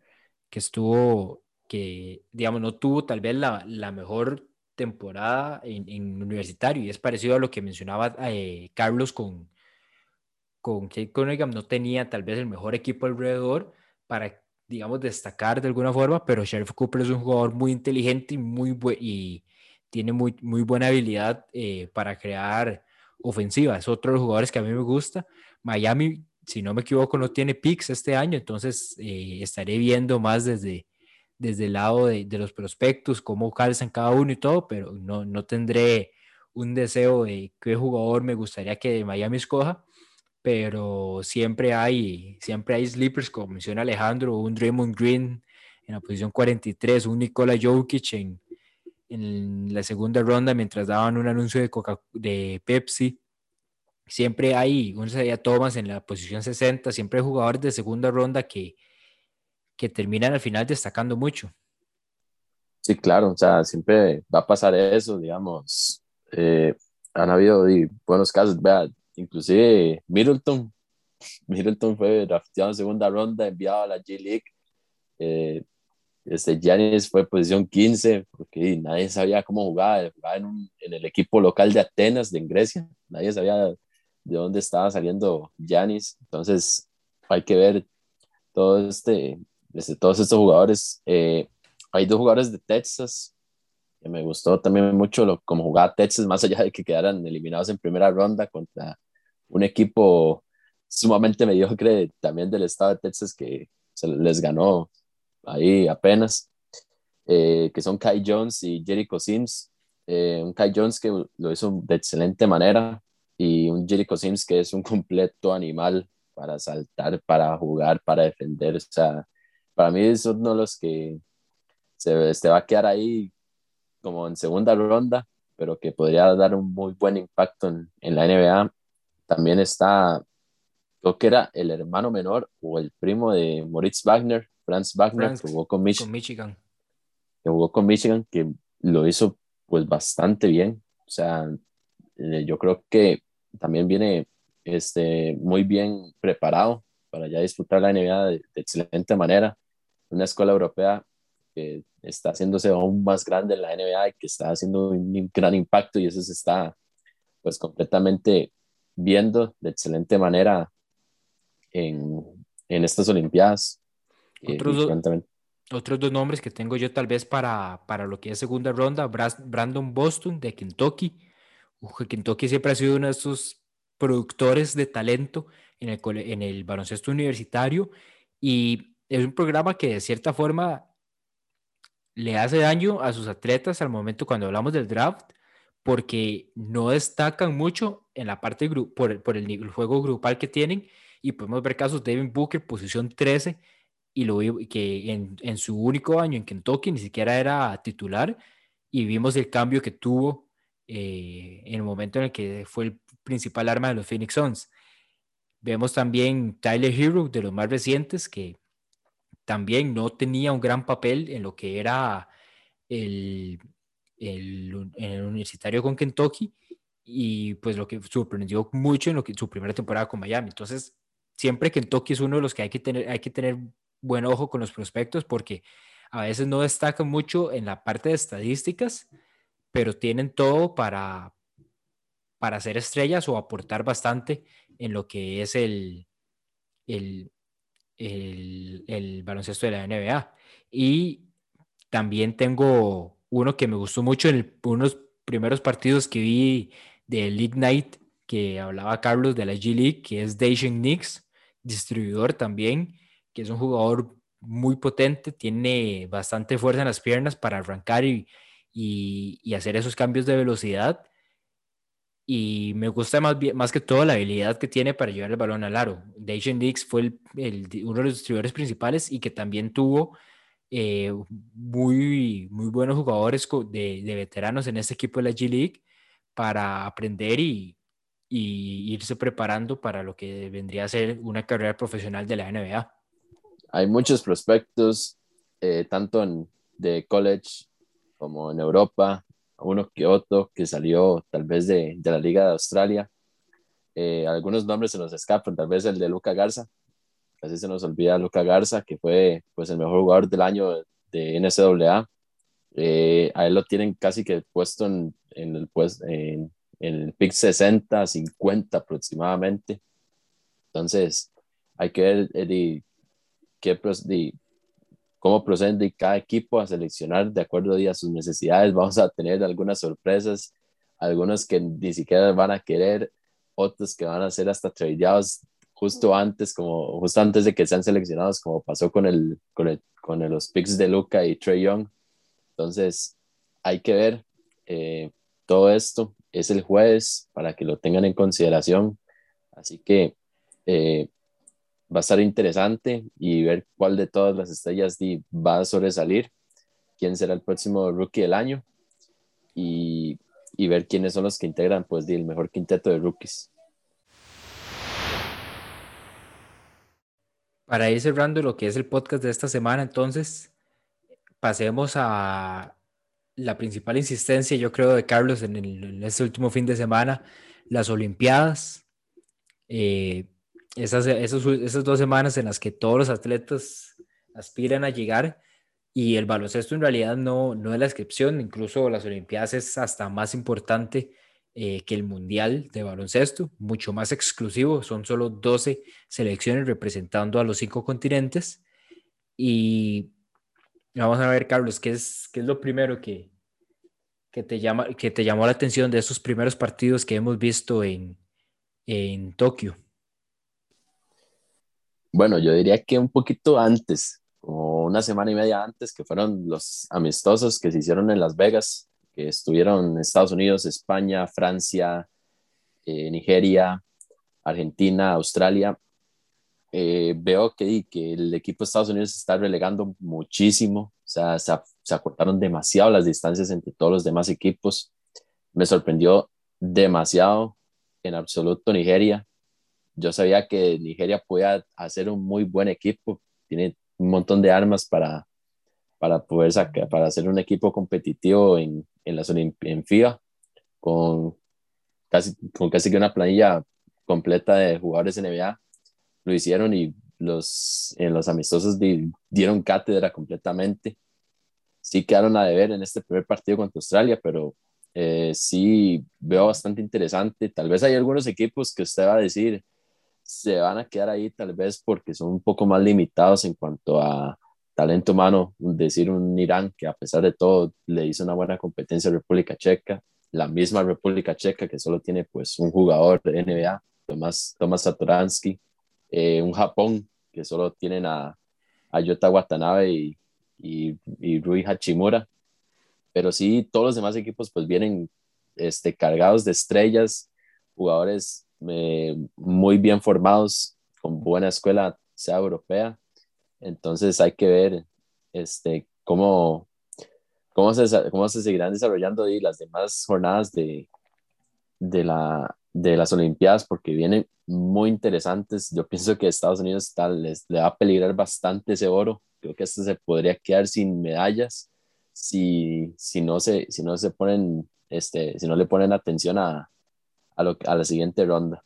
que estuvo, que digamos, no tuvo tal vez la, la mejor temporada en, en universitario y es parecido a lo que mencionaba eh, Carlos con, con Kate Cunningham, no tenía tal vez el mejor equipo alrededor para, digamos, destacar de alguna forma, pero Sheriff Cooper es un jugador muy inteligente y muy y tiene muy, muy buena habilidad eh, para crear ofensiva. Es otro de los jugadores que a mí me gusta. Miami, si no me equivoco, no tiene picks este año, entonces eh, estaré viendo más desde, desde el lado de, de, los prospectos, cómo calzan cada uno y todo, pero no, no tendré un deseo de qué jugador me gustaría que Miami escoja, pero siempre hay, siempre hay sleepers, como menciona Alejandro, un Draymond Green en la posición 43, un Nikola Jokic en, en la segunda ronda mientras daban un anuncio de, Coca de Pepsi. Siempre hay un Isaiah Thomas en la posición 60, siempre hay jugadores de segunda ronda que, que terminan al final destacando mucho. Sí, claro, o sea, siempre va a pasar eso, digamos. Eh, han habido buenos casos, vea, inclusive Middleton, Middleton fue drafteado en segunda ronda, enviado a la G-League. Eh, este Giannis fue posición 15, porque nadie sabía cómo jugaba, jugaba en, un, en, el equipo local de Atenas, de en Grecia, nadie sabía de dónde estaba saliendo Giannis, entonces hay que ver todo este, desde todos estos jugadores. Eh, hay dos jugadores de Texas que me gustó también mucho lo, como jugaba Texas, más allá de que quedaran eliminados en primera ronda contra un equipo sumamente mediocre también del estado de Texas que se les ganó ahí apenas, eh, que son Kai Jones y Jericho Sims. Eh, un Kai Jones que lo hizo de excelente manera y un Jericho Sims que es un completo animal para saltar, para jugar, para defender. O sea, para mí es uno de los que se, se va a quedar ahí como en segunda ronda, pero que podría dar un muy buen impacto en, en la NBA. También está creo que era el hermano menor o el primo de Moritz Wagner, Franz Wagner, Franz, que jugó con, Mich con Michigan. que jugó con Michigan, que lo hizo pues bastante bien. O sea, eh, yo creo que también viene este, muy bien preparado para ya disputar la NBA de, de excelente manera. Una escuela europea que está haciéndose aún más grande en la NBA y que está haciendo un gran impacto y eso se está pues completamente viendo de excelente manera en, en estas Olimpiadas. Otros do- Otros dos nombres que tengo yo tal vez para, para lo que es segunda ronda, Brandon Boston de Kentucky. Uf, Kentucky siempre ha sido uno de estos productores de talento en el, en el baloncesto universitario y es un programa que de cierta forma le hace daño a sus atletas al momento cuando hablamos del draft porque no destacan mucho en la parte por, el- por el, el juego grupal que tienen y podemos ver casos de Devin Booker, posición 13, y lo vi que en, en su único año en Kentucky ni siquiera era titular y vimos el cambio que tuvo eh, en el momento en el que fue el principal arma de los Phoenix Suns. Vemos también Tyler Hero de los más recientes que también no tenía un gran papel en lo que era el, el, el universitario con Kentucky y pues lo que sorprendió mucho en lo que su primera temporada con Miami. Entonces, siempre Kentucky es uno de los que hay que tener, hay que tener buen ojo con los prospectos porque a veces no destacan mucho en la parte de estadísticas, pero tienen todo para, para ser estrellas o aportar bastante en lo que es el, el, el, el baloncesto de la NBA. Y también tengo uno que me gustó mucho en unos primeros partidos que vi de League Night, que hablaba Carlos de la G League, que es Dacian Nix, distribuidor también, que es un jugador muy potente, tiene bastante fuerza en las piernas para arrancar y, hacer esos cambios de velocidad. Y me gusta más, que todo la habilidad que tiene para llevar el balón al aro. Dacian Nix fue uno de los distribuidores principales y que también tuvo eh, muy, buenos jugadores de veteranos en este equipo de la G League para aprender y, y irse preparando para lo que vendría a ser una carrera profesional de la NBA. Hay muchos prospectos, eh, tanto en, de college como en Europa, uno que otro que salió tal vez de, de la Liga de Australia. Eh, algunos nombres se nos escapan, tal vez el de Luca Garza, casi se nos olvida Luca Garza, que fue pues el mejor jugador del año de NCAA. Eh, a él lo tienen casi que puesto en, en el, pues, en, en el pick 60, 50 aproximadamente. Entonces, hay que ver de qué, de cómo procede cada equipo a seleccionar de acuerdo a sus necesidades. Vamos a tener algunas sorpresas, algunos que ni siquiera van a querer, otros que van a ser hasta tradeados justo antes, como justo antes de que sean seleccionados, como pasó con el, con el, con los picks de Luca y Trey Young. Entonces, hay que ver eh, todo esto. Es el jueves para que lo tengan en consideración. Así que eh, va a estar interesante y ver cuál de todas las estrellas va a sobresalir, quién será el próximo rookie del año y, y ver quiénes son los que integran pues el mejor quinteto de rookies. Para ir cerrando lo que es el podcast de esta semana, entonces pasemos a la principal insistencia, yo creo, de Carlos en este último fin de semana, las Olimpiadas. Eh, esas, esos- esas dos semanas en las que todos los atletas aspiran a llegar y el baloncesto en realidad no, no es la excepción, incluso las Olimpiadas es hasta más importante eh, que el Mundial de baloncesto, mucho más exclusivo, son solo 12 selecciones representando a los cinco continentes. Y vamos a ver, Carlos, ¿qué es, qué es lo primero que, que, te llama, que te llamó la atención de esos primeros partidos que hemos visto en, en Tokio? Bueno, yo diría que un poquito antes, como una semana y media antes, que fueron los amistosos que se hicieron en Las Vegas, que estuvieron Estados Unidos, España, Francia, eh, Nigeria, Argentina, Australia. Eh, veo que, que el equipo de Estados Unidos se está relegando muchísimo, o sea, se, se acortaron demasiado las distancias entre todos los demás equipos. Me sorprendió demasiado en absoluto Nigeria. Yo sabía que Nigeria podía hacer un muy buen equipo, tiene un montón de armas para, para poder sacar, para hacer un equipo competitivo en, en, la, en FIA, con casi, con casi que una planilla completa de jugadores NBA. Lo hicieron y los, en los amistosos dieron cátedra completamente. Sí quedaron a deber en este primer partido contra Australia, pero eh, sí veo bastante interesante. Tal vez hay algunos equipos que usted va a decir se van a quedar ahí tal vez porque son un poco más limitados en cuanto a talento humano. Decir un Irán que a pesar de todo le hizo una buena competencia a República Checa, la misma República Checa que solo tiene pues un jugador de NBA, Tomás, Tomás Satoransky, eh, un Japón que solo tienen a, a Yota Watanabe y, y, y, Rui Hachimura, pero sí todos los demás equipos pues vienen este, cargados de estrellas, jugadores eh, muy bien formados, con buena escuela, sea europea, entonces hay que ver este, cómo, cómo, se, cómo se seguirán desarrollando y las demás jornadas de, de, la, de las Olimpiadas, porque vienen muy interesantes. Yo pienso que Estados Unidos tal, les, le va a peligrar bastante ese oro. Creo que esto se podría quedar sin medallas si, si, no, se, si no se ponen, este, si no le ponen atención a, a, lo, a la siguiente ronda.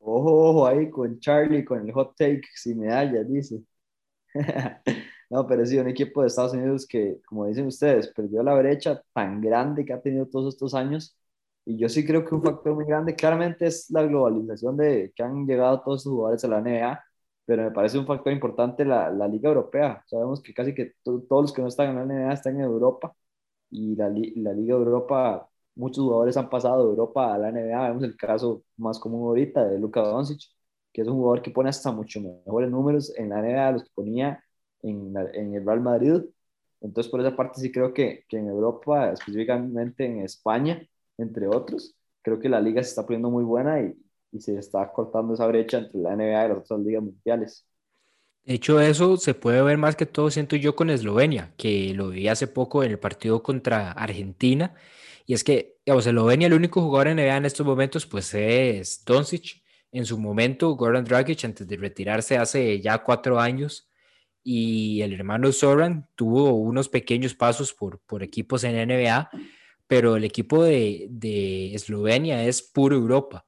Ojo, ojo ahí con Charlie, con el hot take sin medallas, dice. no, pero sí, un equipo de Estados Unidos que, como dicen ustedes, perdió la brecha tan grande que ha tenido todos estos años y yo sí creo que un factor muy grande claramente es la globalización de que han llegado todos los jugadores a la NBA, pero me parece un factor importante la, la Liga Europea. Sabemos que casi que todos los que no están en la NBA están en Europa y la, la Liga Europa, muchos jugadores han pasado de Europa a la NBA. Vemos el caso más común ahorita de Luka Doncic, que es un jugador que pone hasta mucho mejores números en la NBA de los que ponía en, en el Real Madrid. Entonces, por esa parte sí creo que, que en Europa, específicamente en España, entre otros. Creo que la liga se está poniendo muy buena y, se está cortando esa brecha entre la NBA y las otras ligas mundiales. De hecho, eso se puede ver más que todo, siento yo, con Eslovenia, que lo vi hace poco en el partido contra Argentina. Y es que, digamos, Eslovenia, el único jugador en NBA en estos momentos, pues es Doncic. En su momento, Goran Dragic, antes de retirarse hace ya cuatro años, y el hermano Soran tuvo unos pequeños pasos por, por equipos en NBA, pero el equipo de, de Eslovenia es puro Europa.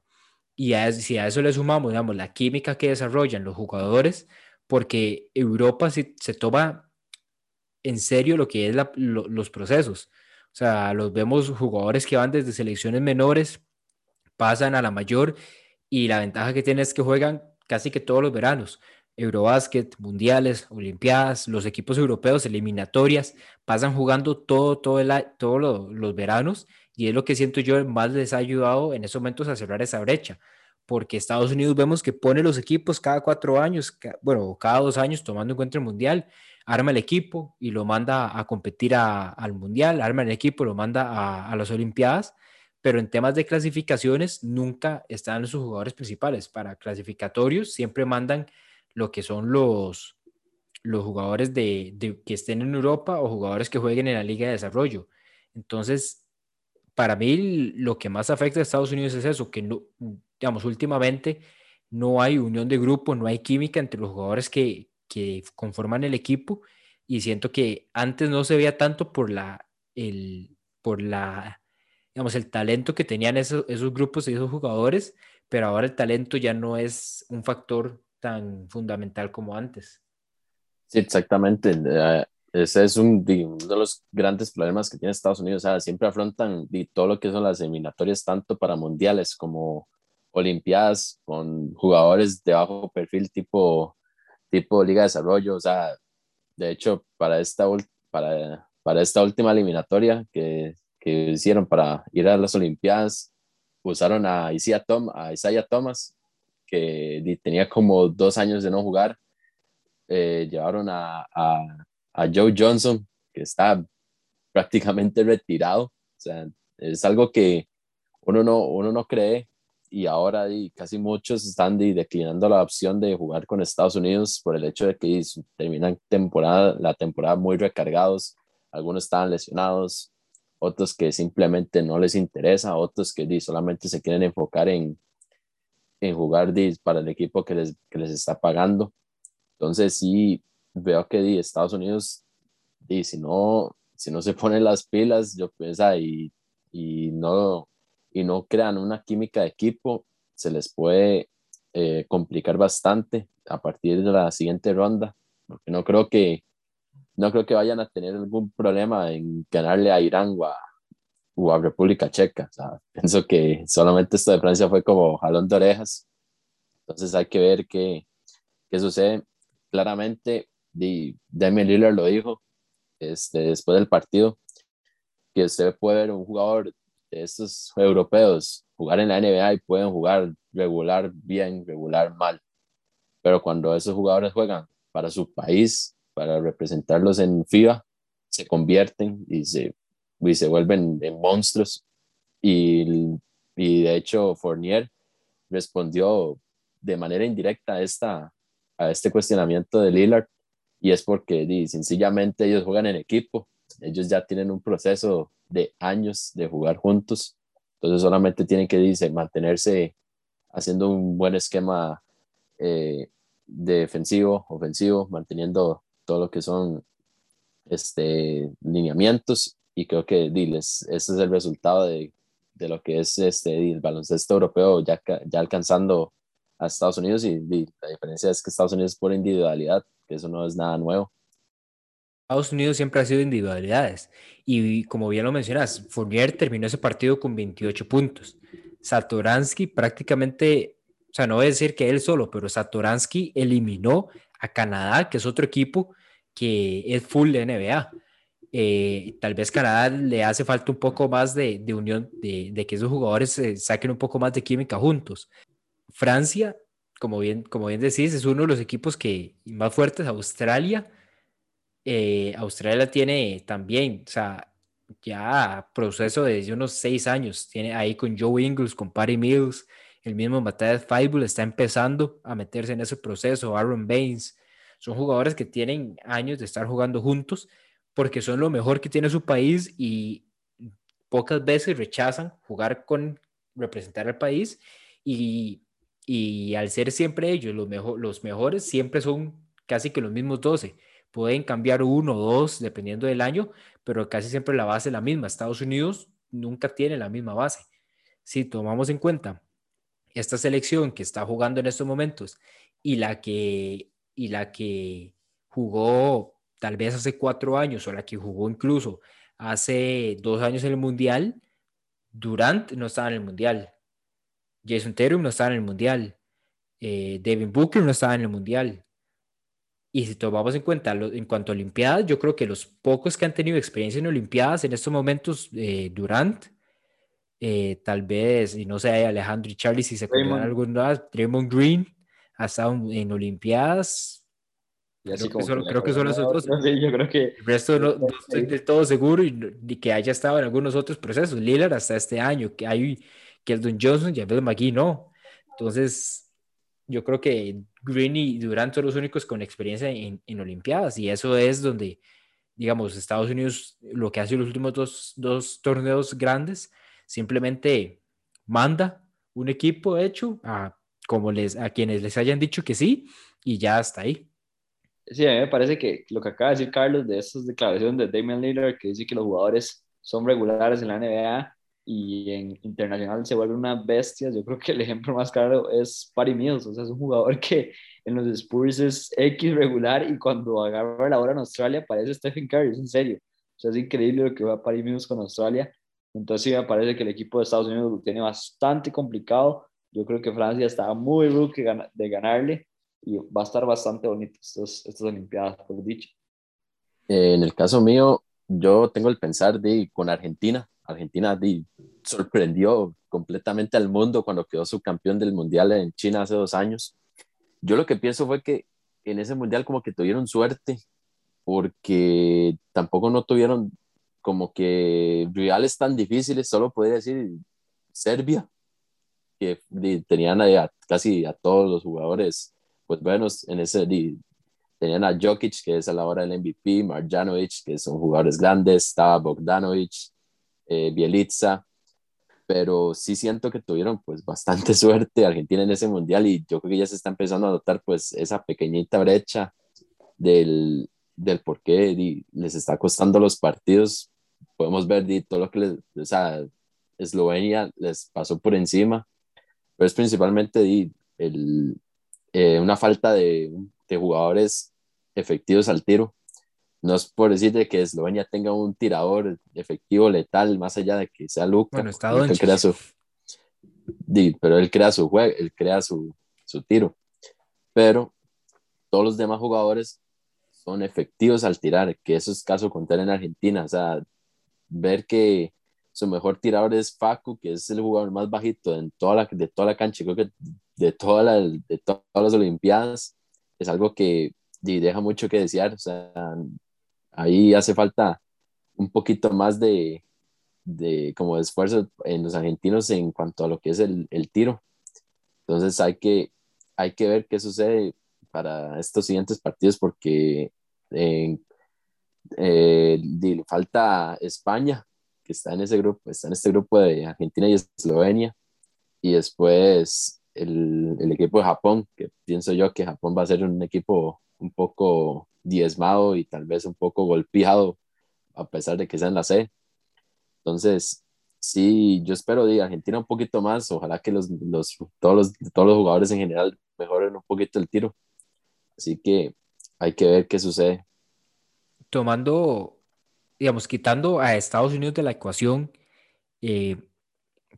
Y si a eso le sumamos, digamos, la química que desarrollan los jugadores, porque Europa se, se toma en serio lo que es los procesos. O sea, los vemos jugadores que van desde selecciones menores, pasan a la mayor y la ventaja que tienen es que juegan casi que todos los veranos. Eurobásquet, mundiales, olimpiadas, los equipos europeos, eliminatorias, pasan jugando todo, todo el, todos los veranos y es lo que siento yo más les ha ayudado en esos momentos a cerrar esa brecha, porque Estados Unidos vemos que pone los equipos cada cuatro años, bueno, cada dos años tomando en cuenta el mundial, arma el equipo y lo manda a competir al mundial, arma el equipo, lo manda a, las olimpiadas, pero en temas de clasificaciones nunca están sus jugadores principales. Para clasificatorios siempre mandan lo que son los, los jugadores que estén en Europa o jugadores que jueguen en la Liga de Desarrollo. Entonces, para mí lo que más afecta a Estados Unidos es eso, que no, digamos, últimamente no hay unión de grupo, no hay química entre los jugadores que, que conforman el equipo y siento que antes no se veía tanto por la, el, por la, digamos, el talento que tenían esos, esos grupos y esos jugadores, pero ahora el talento ya no es un factor tan fundamental como antes. Exactamente. Eh, ese es un, uno de los grandes problemas que tiene Estados Unidos. Siempre afrontan todo lo que son las eliminatorias, tanto para mundiales como olimpiadas, con jugadores de bajo perfil tipo, tipo Liga de Desarrollo. O sea, de hecho, para esta, para, para esta última eliminatoria que, que hicieron para ir a las Olimpiadas, usaron a Isaiah, Tom, a Isaiah Thomas, que tenía como dos años de no jugar. Eh, llevaron a, a, a, Joe Johnson, que está prácticamente retirado. O sea, es algo que uno no, uno no cree y ahora y casi muchos están declinando la opción de jugar con Estados Unidos por el hecho de que terminan temporada, la temporada muy recargados. Algunos estaban lesionados, otros que simplemente no les interesa, otros que solamente se quieren enfocar en, en jugar para el equipo que les, que les está pagando. Entonces sí, veo que Estados Unidos, si, no, si no se ponen las pilas, yo pienso, y, y, no, y no crean una química de equipo, se les puede eh, complicar bastante a partir de la siguiente ronda, porque no creo que no creo que vayan a tener algún problema en ganarle a Irán o a, o a República Checa. O sea, pienso que solamente esto de Francia fue como jalón de orejas. Entonces hay que ver qué, qué sucede. Claramente, Damian Lillard lo dijo este, después del partido, que usted puede ver un jugador de estos europeos jugar en la NBA y pueden jugar regular bien, regular mal. Pero cuando esos jugadores juegan para su país, para representarlos en FIBA, se convierten y se, y se vuelven en monstruos. Y, y de hecho, Fournier respondió de manera indirecta a, esta, a este cuestionamiento de Lillard y es porque di, sencillamente ellos juegan en equipo, ellos ya tienen un proceso de años de jugar juntos, entonces solamente tienen que dice, mantenerse haciendo un buen esquema eh, defensivo, ofensivo, manteniendo todo lo que son este, lineamientos y creo que diles, ese es el resultado de, de lo que es este, el baloncesto europeo ya, ya alcanzando a Estados Unidos y, la diferencia es que Estados Unidos es por individualidad, que eso no es nada nuevo. Estados Unidos siempre ha sido individualidades y como bien lo mencionas, Fournier terminó ese partido con 28 puntos. Satoransky prácticamente, o sea, no voy a decir que él solo, pero Satoransky eliminó a Canadá, que es otro equipo que es full de NBA. Eh, tal vez Canadá le hace falta un poco más de, de unión, de, que esos jugadores saquen un poco más de química juntos. Francia, como bien, como bien decís, es uno de los equipos que más fuertes. Australia, eh, Australia tiene también, o sea, ya proceso de unos seis años. Tiene ahí con Joe Ingles, con Patty Mills, el mismo Matthias Feibel está empezando a meterse en ese proceso. Aaron Baines, son jugadores que tienen años de estar jugando juntos porque son lo mejor que tiene su país y pocas veces rechazan jugar con representar al país y, y al ser siempre ellos los, mejor, los mejores, siempre son casi que los mismos 12. Pueden cambiar uno o dos dependiendo del año, pero casi siempre la base es la misma. Estados Unidos nunca tiene la misma base. Si tomamos en cuenta esta selección que está jugando en estos momentos y la que y la que jugó tal vez hace cuatro años o la que jugó incluso hace dos años en el Mundial, Durant no estaba en el Mundial, Jason Tatum no estaba en el Mundial, eh, Devin Booker no estaba en el Mundial. Y si tomamos en cuenta en cuanto a Olimpiadas, yo creo que los pocos que han tenido experiencia en Olimpiadas en estos momentos, eh, Durant, eh, tal vez, y no sé, Alejandro y Charlie, si se acuerdan alguna, Draymond Green, ha estado en Olimpiadas. Y así creo, que solo, creo que son dos. Sí, yo creo que. El resto no, no estoy del todo seguro y, y, que haya estado en algunos otros procesos. Lillard hasta este año, que hay Keldon Johnson y Abel McGee no. Entonces, yo creo que Green y Durant son los únicos con experiencia en, en Olimpiadas y eso es donde, digamos, Estados Unidos lo que hace los últimos dos, dos torneos grandes, simplemente manda un equipo hecho a como les, a quienes les hayan dicho que sí, y ya hasta ahí. Sí, a mí me parece que lo que acaba de decir Carlos de esas declaraciones de Damian Lillard, que dice que los jugadores son regulares en la NBA y en internacional se vuelven unas bestias, yo creo que el ejemplo más claro es Patty Mills, o sea, es un jugador que en los Spurs es X regular y cuando agarra la hora en Australia parece Stephen Curry, es en serio. O sea, es increíble lo que va Patty Mills con Australia. Entonces sí me parece que el equipo de Estados Unidos lo tiene bastante complicado yo creo que Francia está muy rookie de ganarle y va a estar bastante bonito estos, estas Olimpiadas, por dicho. Eh, en el caso mío, yo tengo el pensar de con Argentina. Argentina sorprendió completamente al mundo cuando quedó subcampeón del Mundial en China hace dos años. Yo lo que pienso fue que en ese Mundial como que tuvieron suerte porque tampoco no tuvieron como que rivales tan difíciles, solo podría decir Serbia, que tenían a, casi a todos los jugadores, pues buenos en ese, tenían a Jokic, que es a la hora del MVP, Marjanovic, que son jugadores grandes, estaba Bogdanovic, eh, Bielitsa, pero sí siento que tuvieron pues bastante suerte Argentina en ese mundial y yo creo que ya se está empezando a notar pues esa pequeñita brecha del, del por qué les está costando los partidos. Podemos ver di, todo lo que les, o sea, Eslovenia les pasó por encima, pero es principalmente di, el, eh, una falta de, de jugadores efectivos al tiro no es por decir de que Eslovenia tenga un tirador efectivo, letal, más allá de que sea Luca. Bueno, está él crea su, di, pero él crea su juego, él crea su, su tiro. Pero todos los demás jugadores son efectivos al tirar, que eso es caso contrario en Argentina. O sea, ver que su mejor tirador es Facu, que es el jugador más bajito en toda la, de toda la cancha, creo que de, toda la, de todas las Olimpiadas, es algo que deja mucho que desear. O sea, ahí hace falta un poquito más de, de, como esfuerzo en los argentinos en cuanto a lo que es el, el tiro. Entonces hay que, hay que ver qué sucede para estos siguientes partidos porque eh, eh, falta España, que está en ese grupo, está en este grupo de Argentina y Eslovenia, y después el, el, equipo de Japón, que pienso yo que Japón va a ser un equipo un poco diezmado y tal vez un poco golpeado, a pesar de que sea en la C. Entonces, sí, yo espero de Argentina un poquito más, ojalá que los, los, todos, los, todos los jugadores en general mejoren un poquito el tiro. Así que hay que ver qué sucede. Tomando, digamos, quitando a Estados Unidos de la ecuación, eh,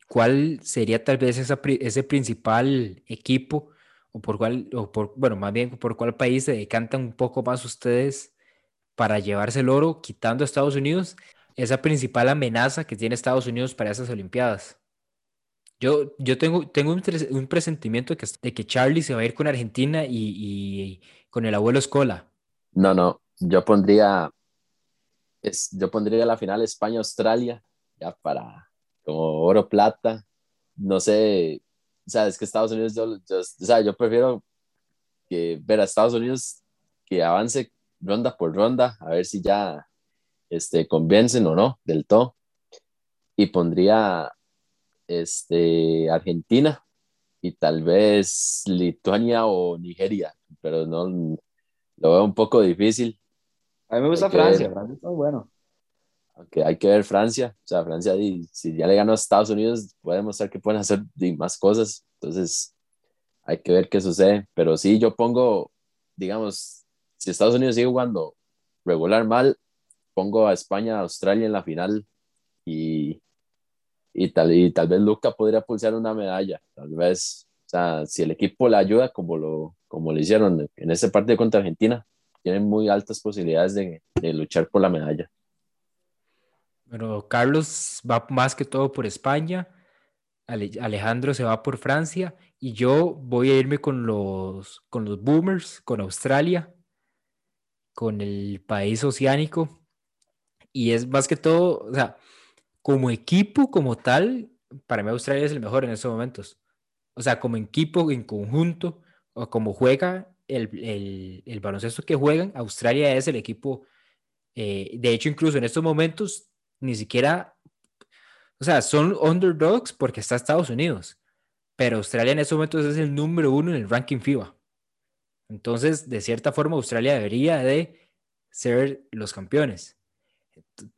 ¿cuál sería tal vez esa, ese principal equipo o por cuál, o por, bueno, más bien por cuál país se decantan un poco más ustedes para llevarse el oro, quitando a Estados Unidos, esa principal amenaza que tiene Estados Unidos para esas Olimpiadas? Yo, yo tengo, tengo un, un presentimiento que, de que Charlie se va a ir con Argentina y, y con el abuelo Escola. No, no, yo pondría, es, yo pondría la final España-Australia, ya para como oro plata. No sé, o sea, es que Estados Unidos, yo, o sea, yo prefiero que ver a Estados Unidos que avance ronda por ronda, a ver si ya este, convencen o no del todo. Y pondría este, Argentina y tal vez Lituania o Nigeria, pero no lo veo un poco difícil. A mí me gusta Francia, Francia está bueno aunque hay que ver Francia, o sea, Francia, si ya le ganó a Estados Unidos, puede demostrar que pueden hacer más cosas, entonces hay que ver qué sucede, pero sí, yo pongo, digamos, si Estados Unidos sigue jugando regular mal, pongo a España, a Australia en la final y, y, tal, y tal vez Luca podría pulsar una medalla, tal vez, o sea, si el equipo le ayuda como lo, como lo hicieron en ese partido contra Argentina, tienen muy altas posibilidades de, de luchar por la medalla. Pero Carlos va más que todo por España, Alejandro se va por Francia y yo voy a irme con los, con los Boomers, con Australia, con el país oceánico. Y es más que todo, o sea, como equipo, como tal, para mí Australia es el mejor en estos momentos. O sea, como equipo, en conjunto, o como juega el, el, el baloncesto que juegan, Australia es el equipo. Eh, de hecho, incluso en estos momentos ni siquiera, o sea, son underdogs porque está Estados Unidos, pero Australia en estos momentos es el número uno en el ranking FIBA. Entonces, de cierta forma, Australia debería de ser los campeones.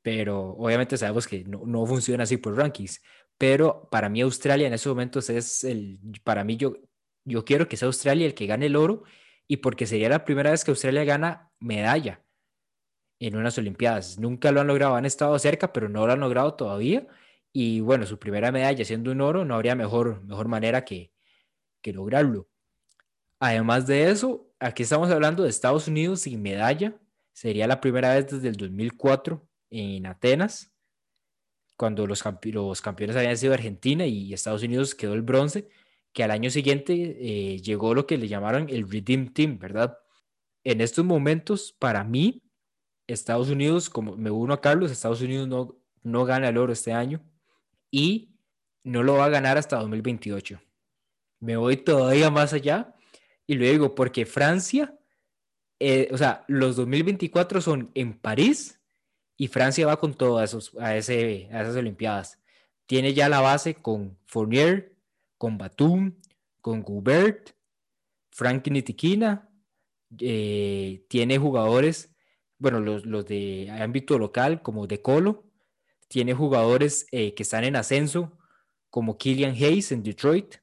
Pero obviamente sabemos que no, no funciona así por rankings. Pero para mí Australia en estos momentos es el, para mí yo, yo quiero que sea Australia el que gane el oro y porque sería la primera vez que Australia gana medalla en unas Olimpiadas. Nunca lo han logrado, han estado cerca, pero no lo han logrado todavía. Y bueno, su primera medalla siendo un oro, no habría mejor, mejor manera que, que lograrlo. Además de eso, aquí estamos hablando de Estados Unidos sin medalla. Sería la primera vez desde el 2004 en Atenas, cuando los, los campeones habían sido Argentina y Estados Unidos quedó el bronce, que al año siguiente eh, llegó lo que le llamaron el Redeem Team, ¿verdad? En estos momentos, para mí, Estados Unidos, como me uno a Carlos, Estados Unidos no, no gana el oro este año y no lo va a ganar hasta 2028. Me voy todavía más allá y lo digo porque Francia, eh, o sea, los 2024 son en París y Francia va con todo a, a, ese, a esas Olimpiadas. tiene ya la base con Fournier, con Batum, con Gubert, Frank Nitiquina, eh, tiene jugadores, bueno, los, los, de ámbito local como De Colo, tiene jugadores eh, que están en ascenso como Killian Hayes en Detroit,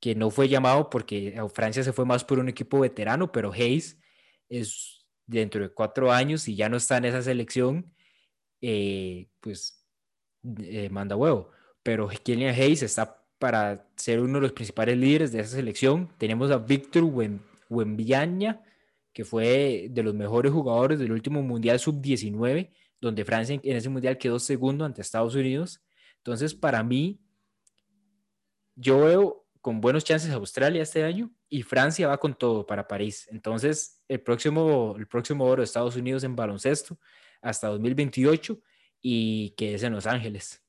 que no fue llamado porque Francia se fue más por un equipo veterano, pero Hayes es dentro de cuatro años y ya no está en esa selección, eh, pues manda huevo. Pero Killian Hayes está para ser uno de los principales líderes de esa selección. Tenemos a Víctor Wembiaña, que fue de los mejores jugadores del último Mundial Sub-19, donde Francia en ese Mundial quedó segundo ante Estados Unidos. Entonces, para mí, yo veo con buenos chances Australia este año y Francia va con todo para París. Entonces, el próximo, el próximo oro de Estados Unidos en baloncesto hasta 2028 y que es en Los Ángeles.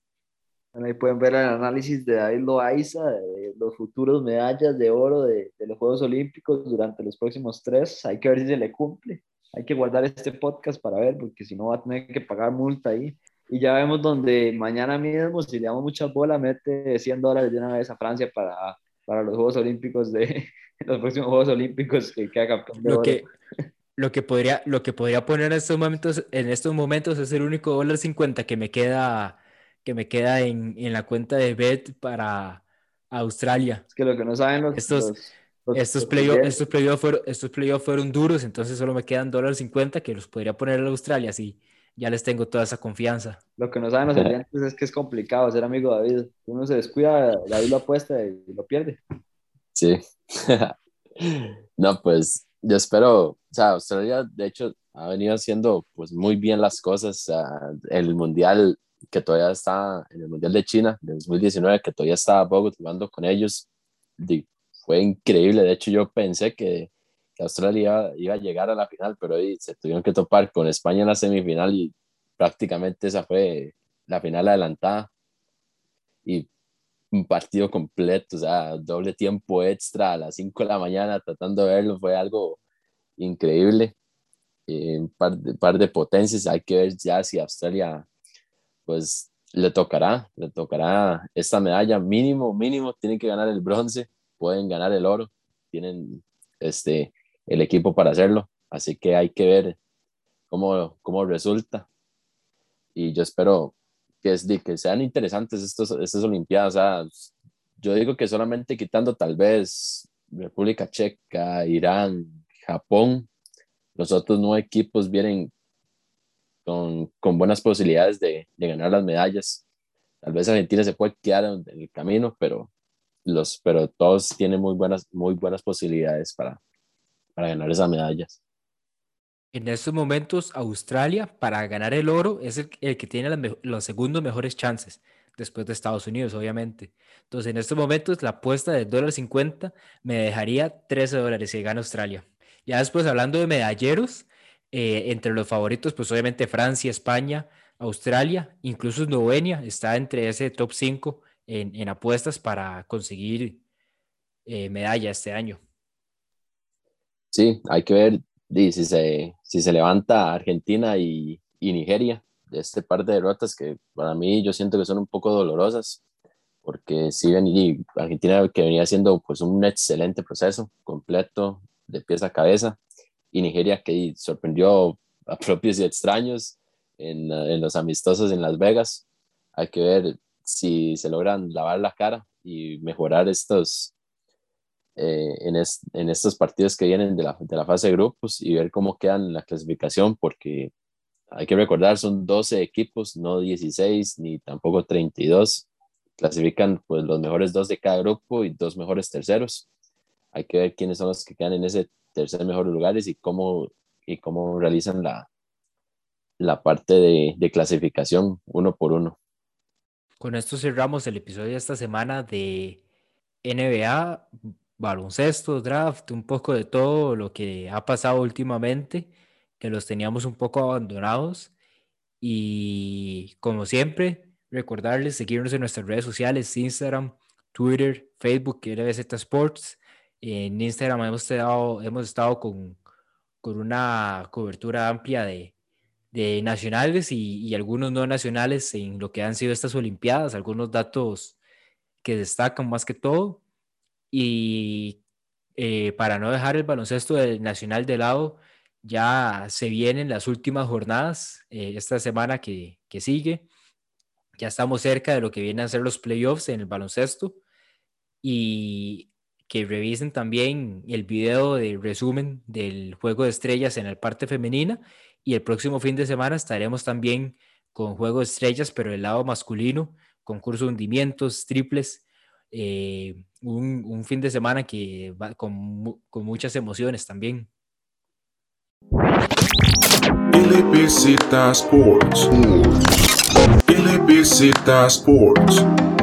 Ahí pueden ver el análisis de David Loaiza de los futuros medallas de oro de, de, los Juegos Olímpicos durante los próximos tres. Hay que ver si se le cumple. Hay que guardar este podcast para ver, porque si no va a tener que pagar multa ahí. Y ya vemos donde mañana mismo, si le damos mucha bola, mete 100 dólares de una vez a Francia para, para los Juegos Olímpicos de los próximos Juegos Olímpicos que queda campeón de lo oro. Que, lo que podría, lo que podría poner en estos momentos, en estos momentos es el único dólar 50 que me queda que me queda en, en, la cuenta de Bet para Australia. Es que lo que no saben los... Estos, los, los, estos playoffs estos play fueron, estos play fueron duros, entonces solo me quedan dólares 50 que los podría poner en Australia, así ya les tengo toda esa confianza. Lo que no saben los oyentes es que es complicado ser amigo de David. Uno se descuida, David lo apuesta y lo pierde. Sí. no, pues yo espero, o sea, Australia de hecho ha venido haciendo pues muy bien las cosas. El mundial que todavía está en el Mundial de China de 2019, que todavía estaba Bogut jugando con ellos, fue increíble. De hecho, yo pensé que, que Australia iba, iba, a llegar a la final, pero ahí se tuvieron que topar con España en la semifinal y prácticamente esa fue la final adelantada. Y un partido completo, o sea, doble tiempo extra a las 5 de la mañana tratando de verlo, fue algo increíble. Eh, un par de, par de potencias, hay que ver ya si Australia pues le tocará, le tocará esta medalla mínimo, mínimo, tienen que ganar el bronce, pueden ganar el oro, tienen este, el equipo para hacerlo, así que hay que ver cómo, cómo resulta. Y yo espero que, que sean interesantes estos, estas Olimpiadas. O yo digo que solamente quitando tal vez República Checa, Irán, Japón, los otros nueve equipos vienen con, con buenas posibilidades de, de, ganar las medallas. Tal vez Argentina se puede quedar en el camino, pero, los, pero todos tienen muy buenas, muy buenas posibilidades para, para ganar esas medallas. En estos momentos, Australia, para ganar el oro, es el, el que tiene las, los segundos mejores chances, después de Estados Unidos, obviamente. Entonces, en estos momentos, la apuesta de dólar 50 me dejaría 13 dólares si gana Australia. Ya después, hablando de medalleros, eh, entre los favoritos, pues obviamente Francia, España, Australia, incluso Eslovenia está entre ese top 5 en, apuestas para conseguir eh, medalla este año. Sí, hay que ver si se, levanta Argentina y, Nigeria de este par de derrotas que para mí yo siento que son un poco dolorosas porque si y Argentina que venía haciendo pues un excelente proceso completo de pies a cabeza y Nigeria que sorprendió a propios y extraños en, en, los amistosos en Las Vegas. Hay que ver si se logran lavar la cara y mejorar estos, eh, en, es, en, estos partidos que vienen de la, de la, fase de grupos y ver cómo quedan la clasificación, porque hay que recordar, son 12 equipos, no 16 ni tampoco 32. Clasifican pues los mejores dos de cada grupo y dos mejores terceros. Hay que ver quiénes son los que quedan en ese tercer mejores lugares y cómo, y cómo realizan la, la parte de, de, clasificación uno por uno. Con esto cerramos el episodio de esta semana de NBA, baloncesto, draft, un poco de todo lo que ha pasado últimamente, que los teníamos un poco abandonados. Y como siempre, recordarles seguirnos en nuestras redes sociales, Instagram, Twitter, Facebook, RBZ Sports. En Instagram hemos estado, hemos estado con, con una cobertura amplia de, de nacionales y, y, algunos no nacionales en lo que han sido estas Olimpiadas, algunos datos que destacan más que todo. Y eh, para no dejar el baloncesto del nacional de lado, ya se vienen las últimas jornadas eh, esta semana que, que sigue. Ya estamos cerca de lo que vienen a ser los playoffs en el baloncesto y que revisen también el video de resumen del juego de estrellas en la parte femenina y el próximo fin de semana estaremos también con juego de estrellas, pero del lado masculino, concurso hundimientos, triples, eh, un, un, fin de semana que va con, con muchas emociones también. LBZ Sports. LBZ Sports.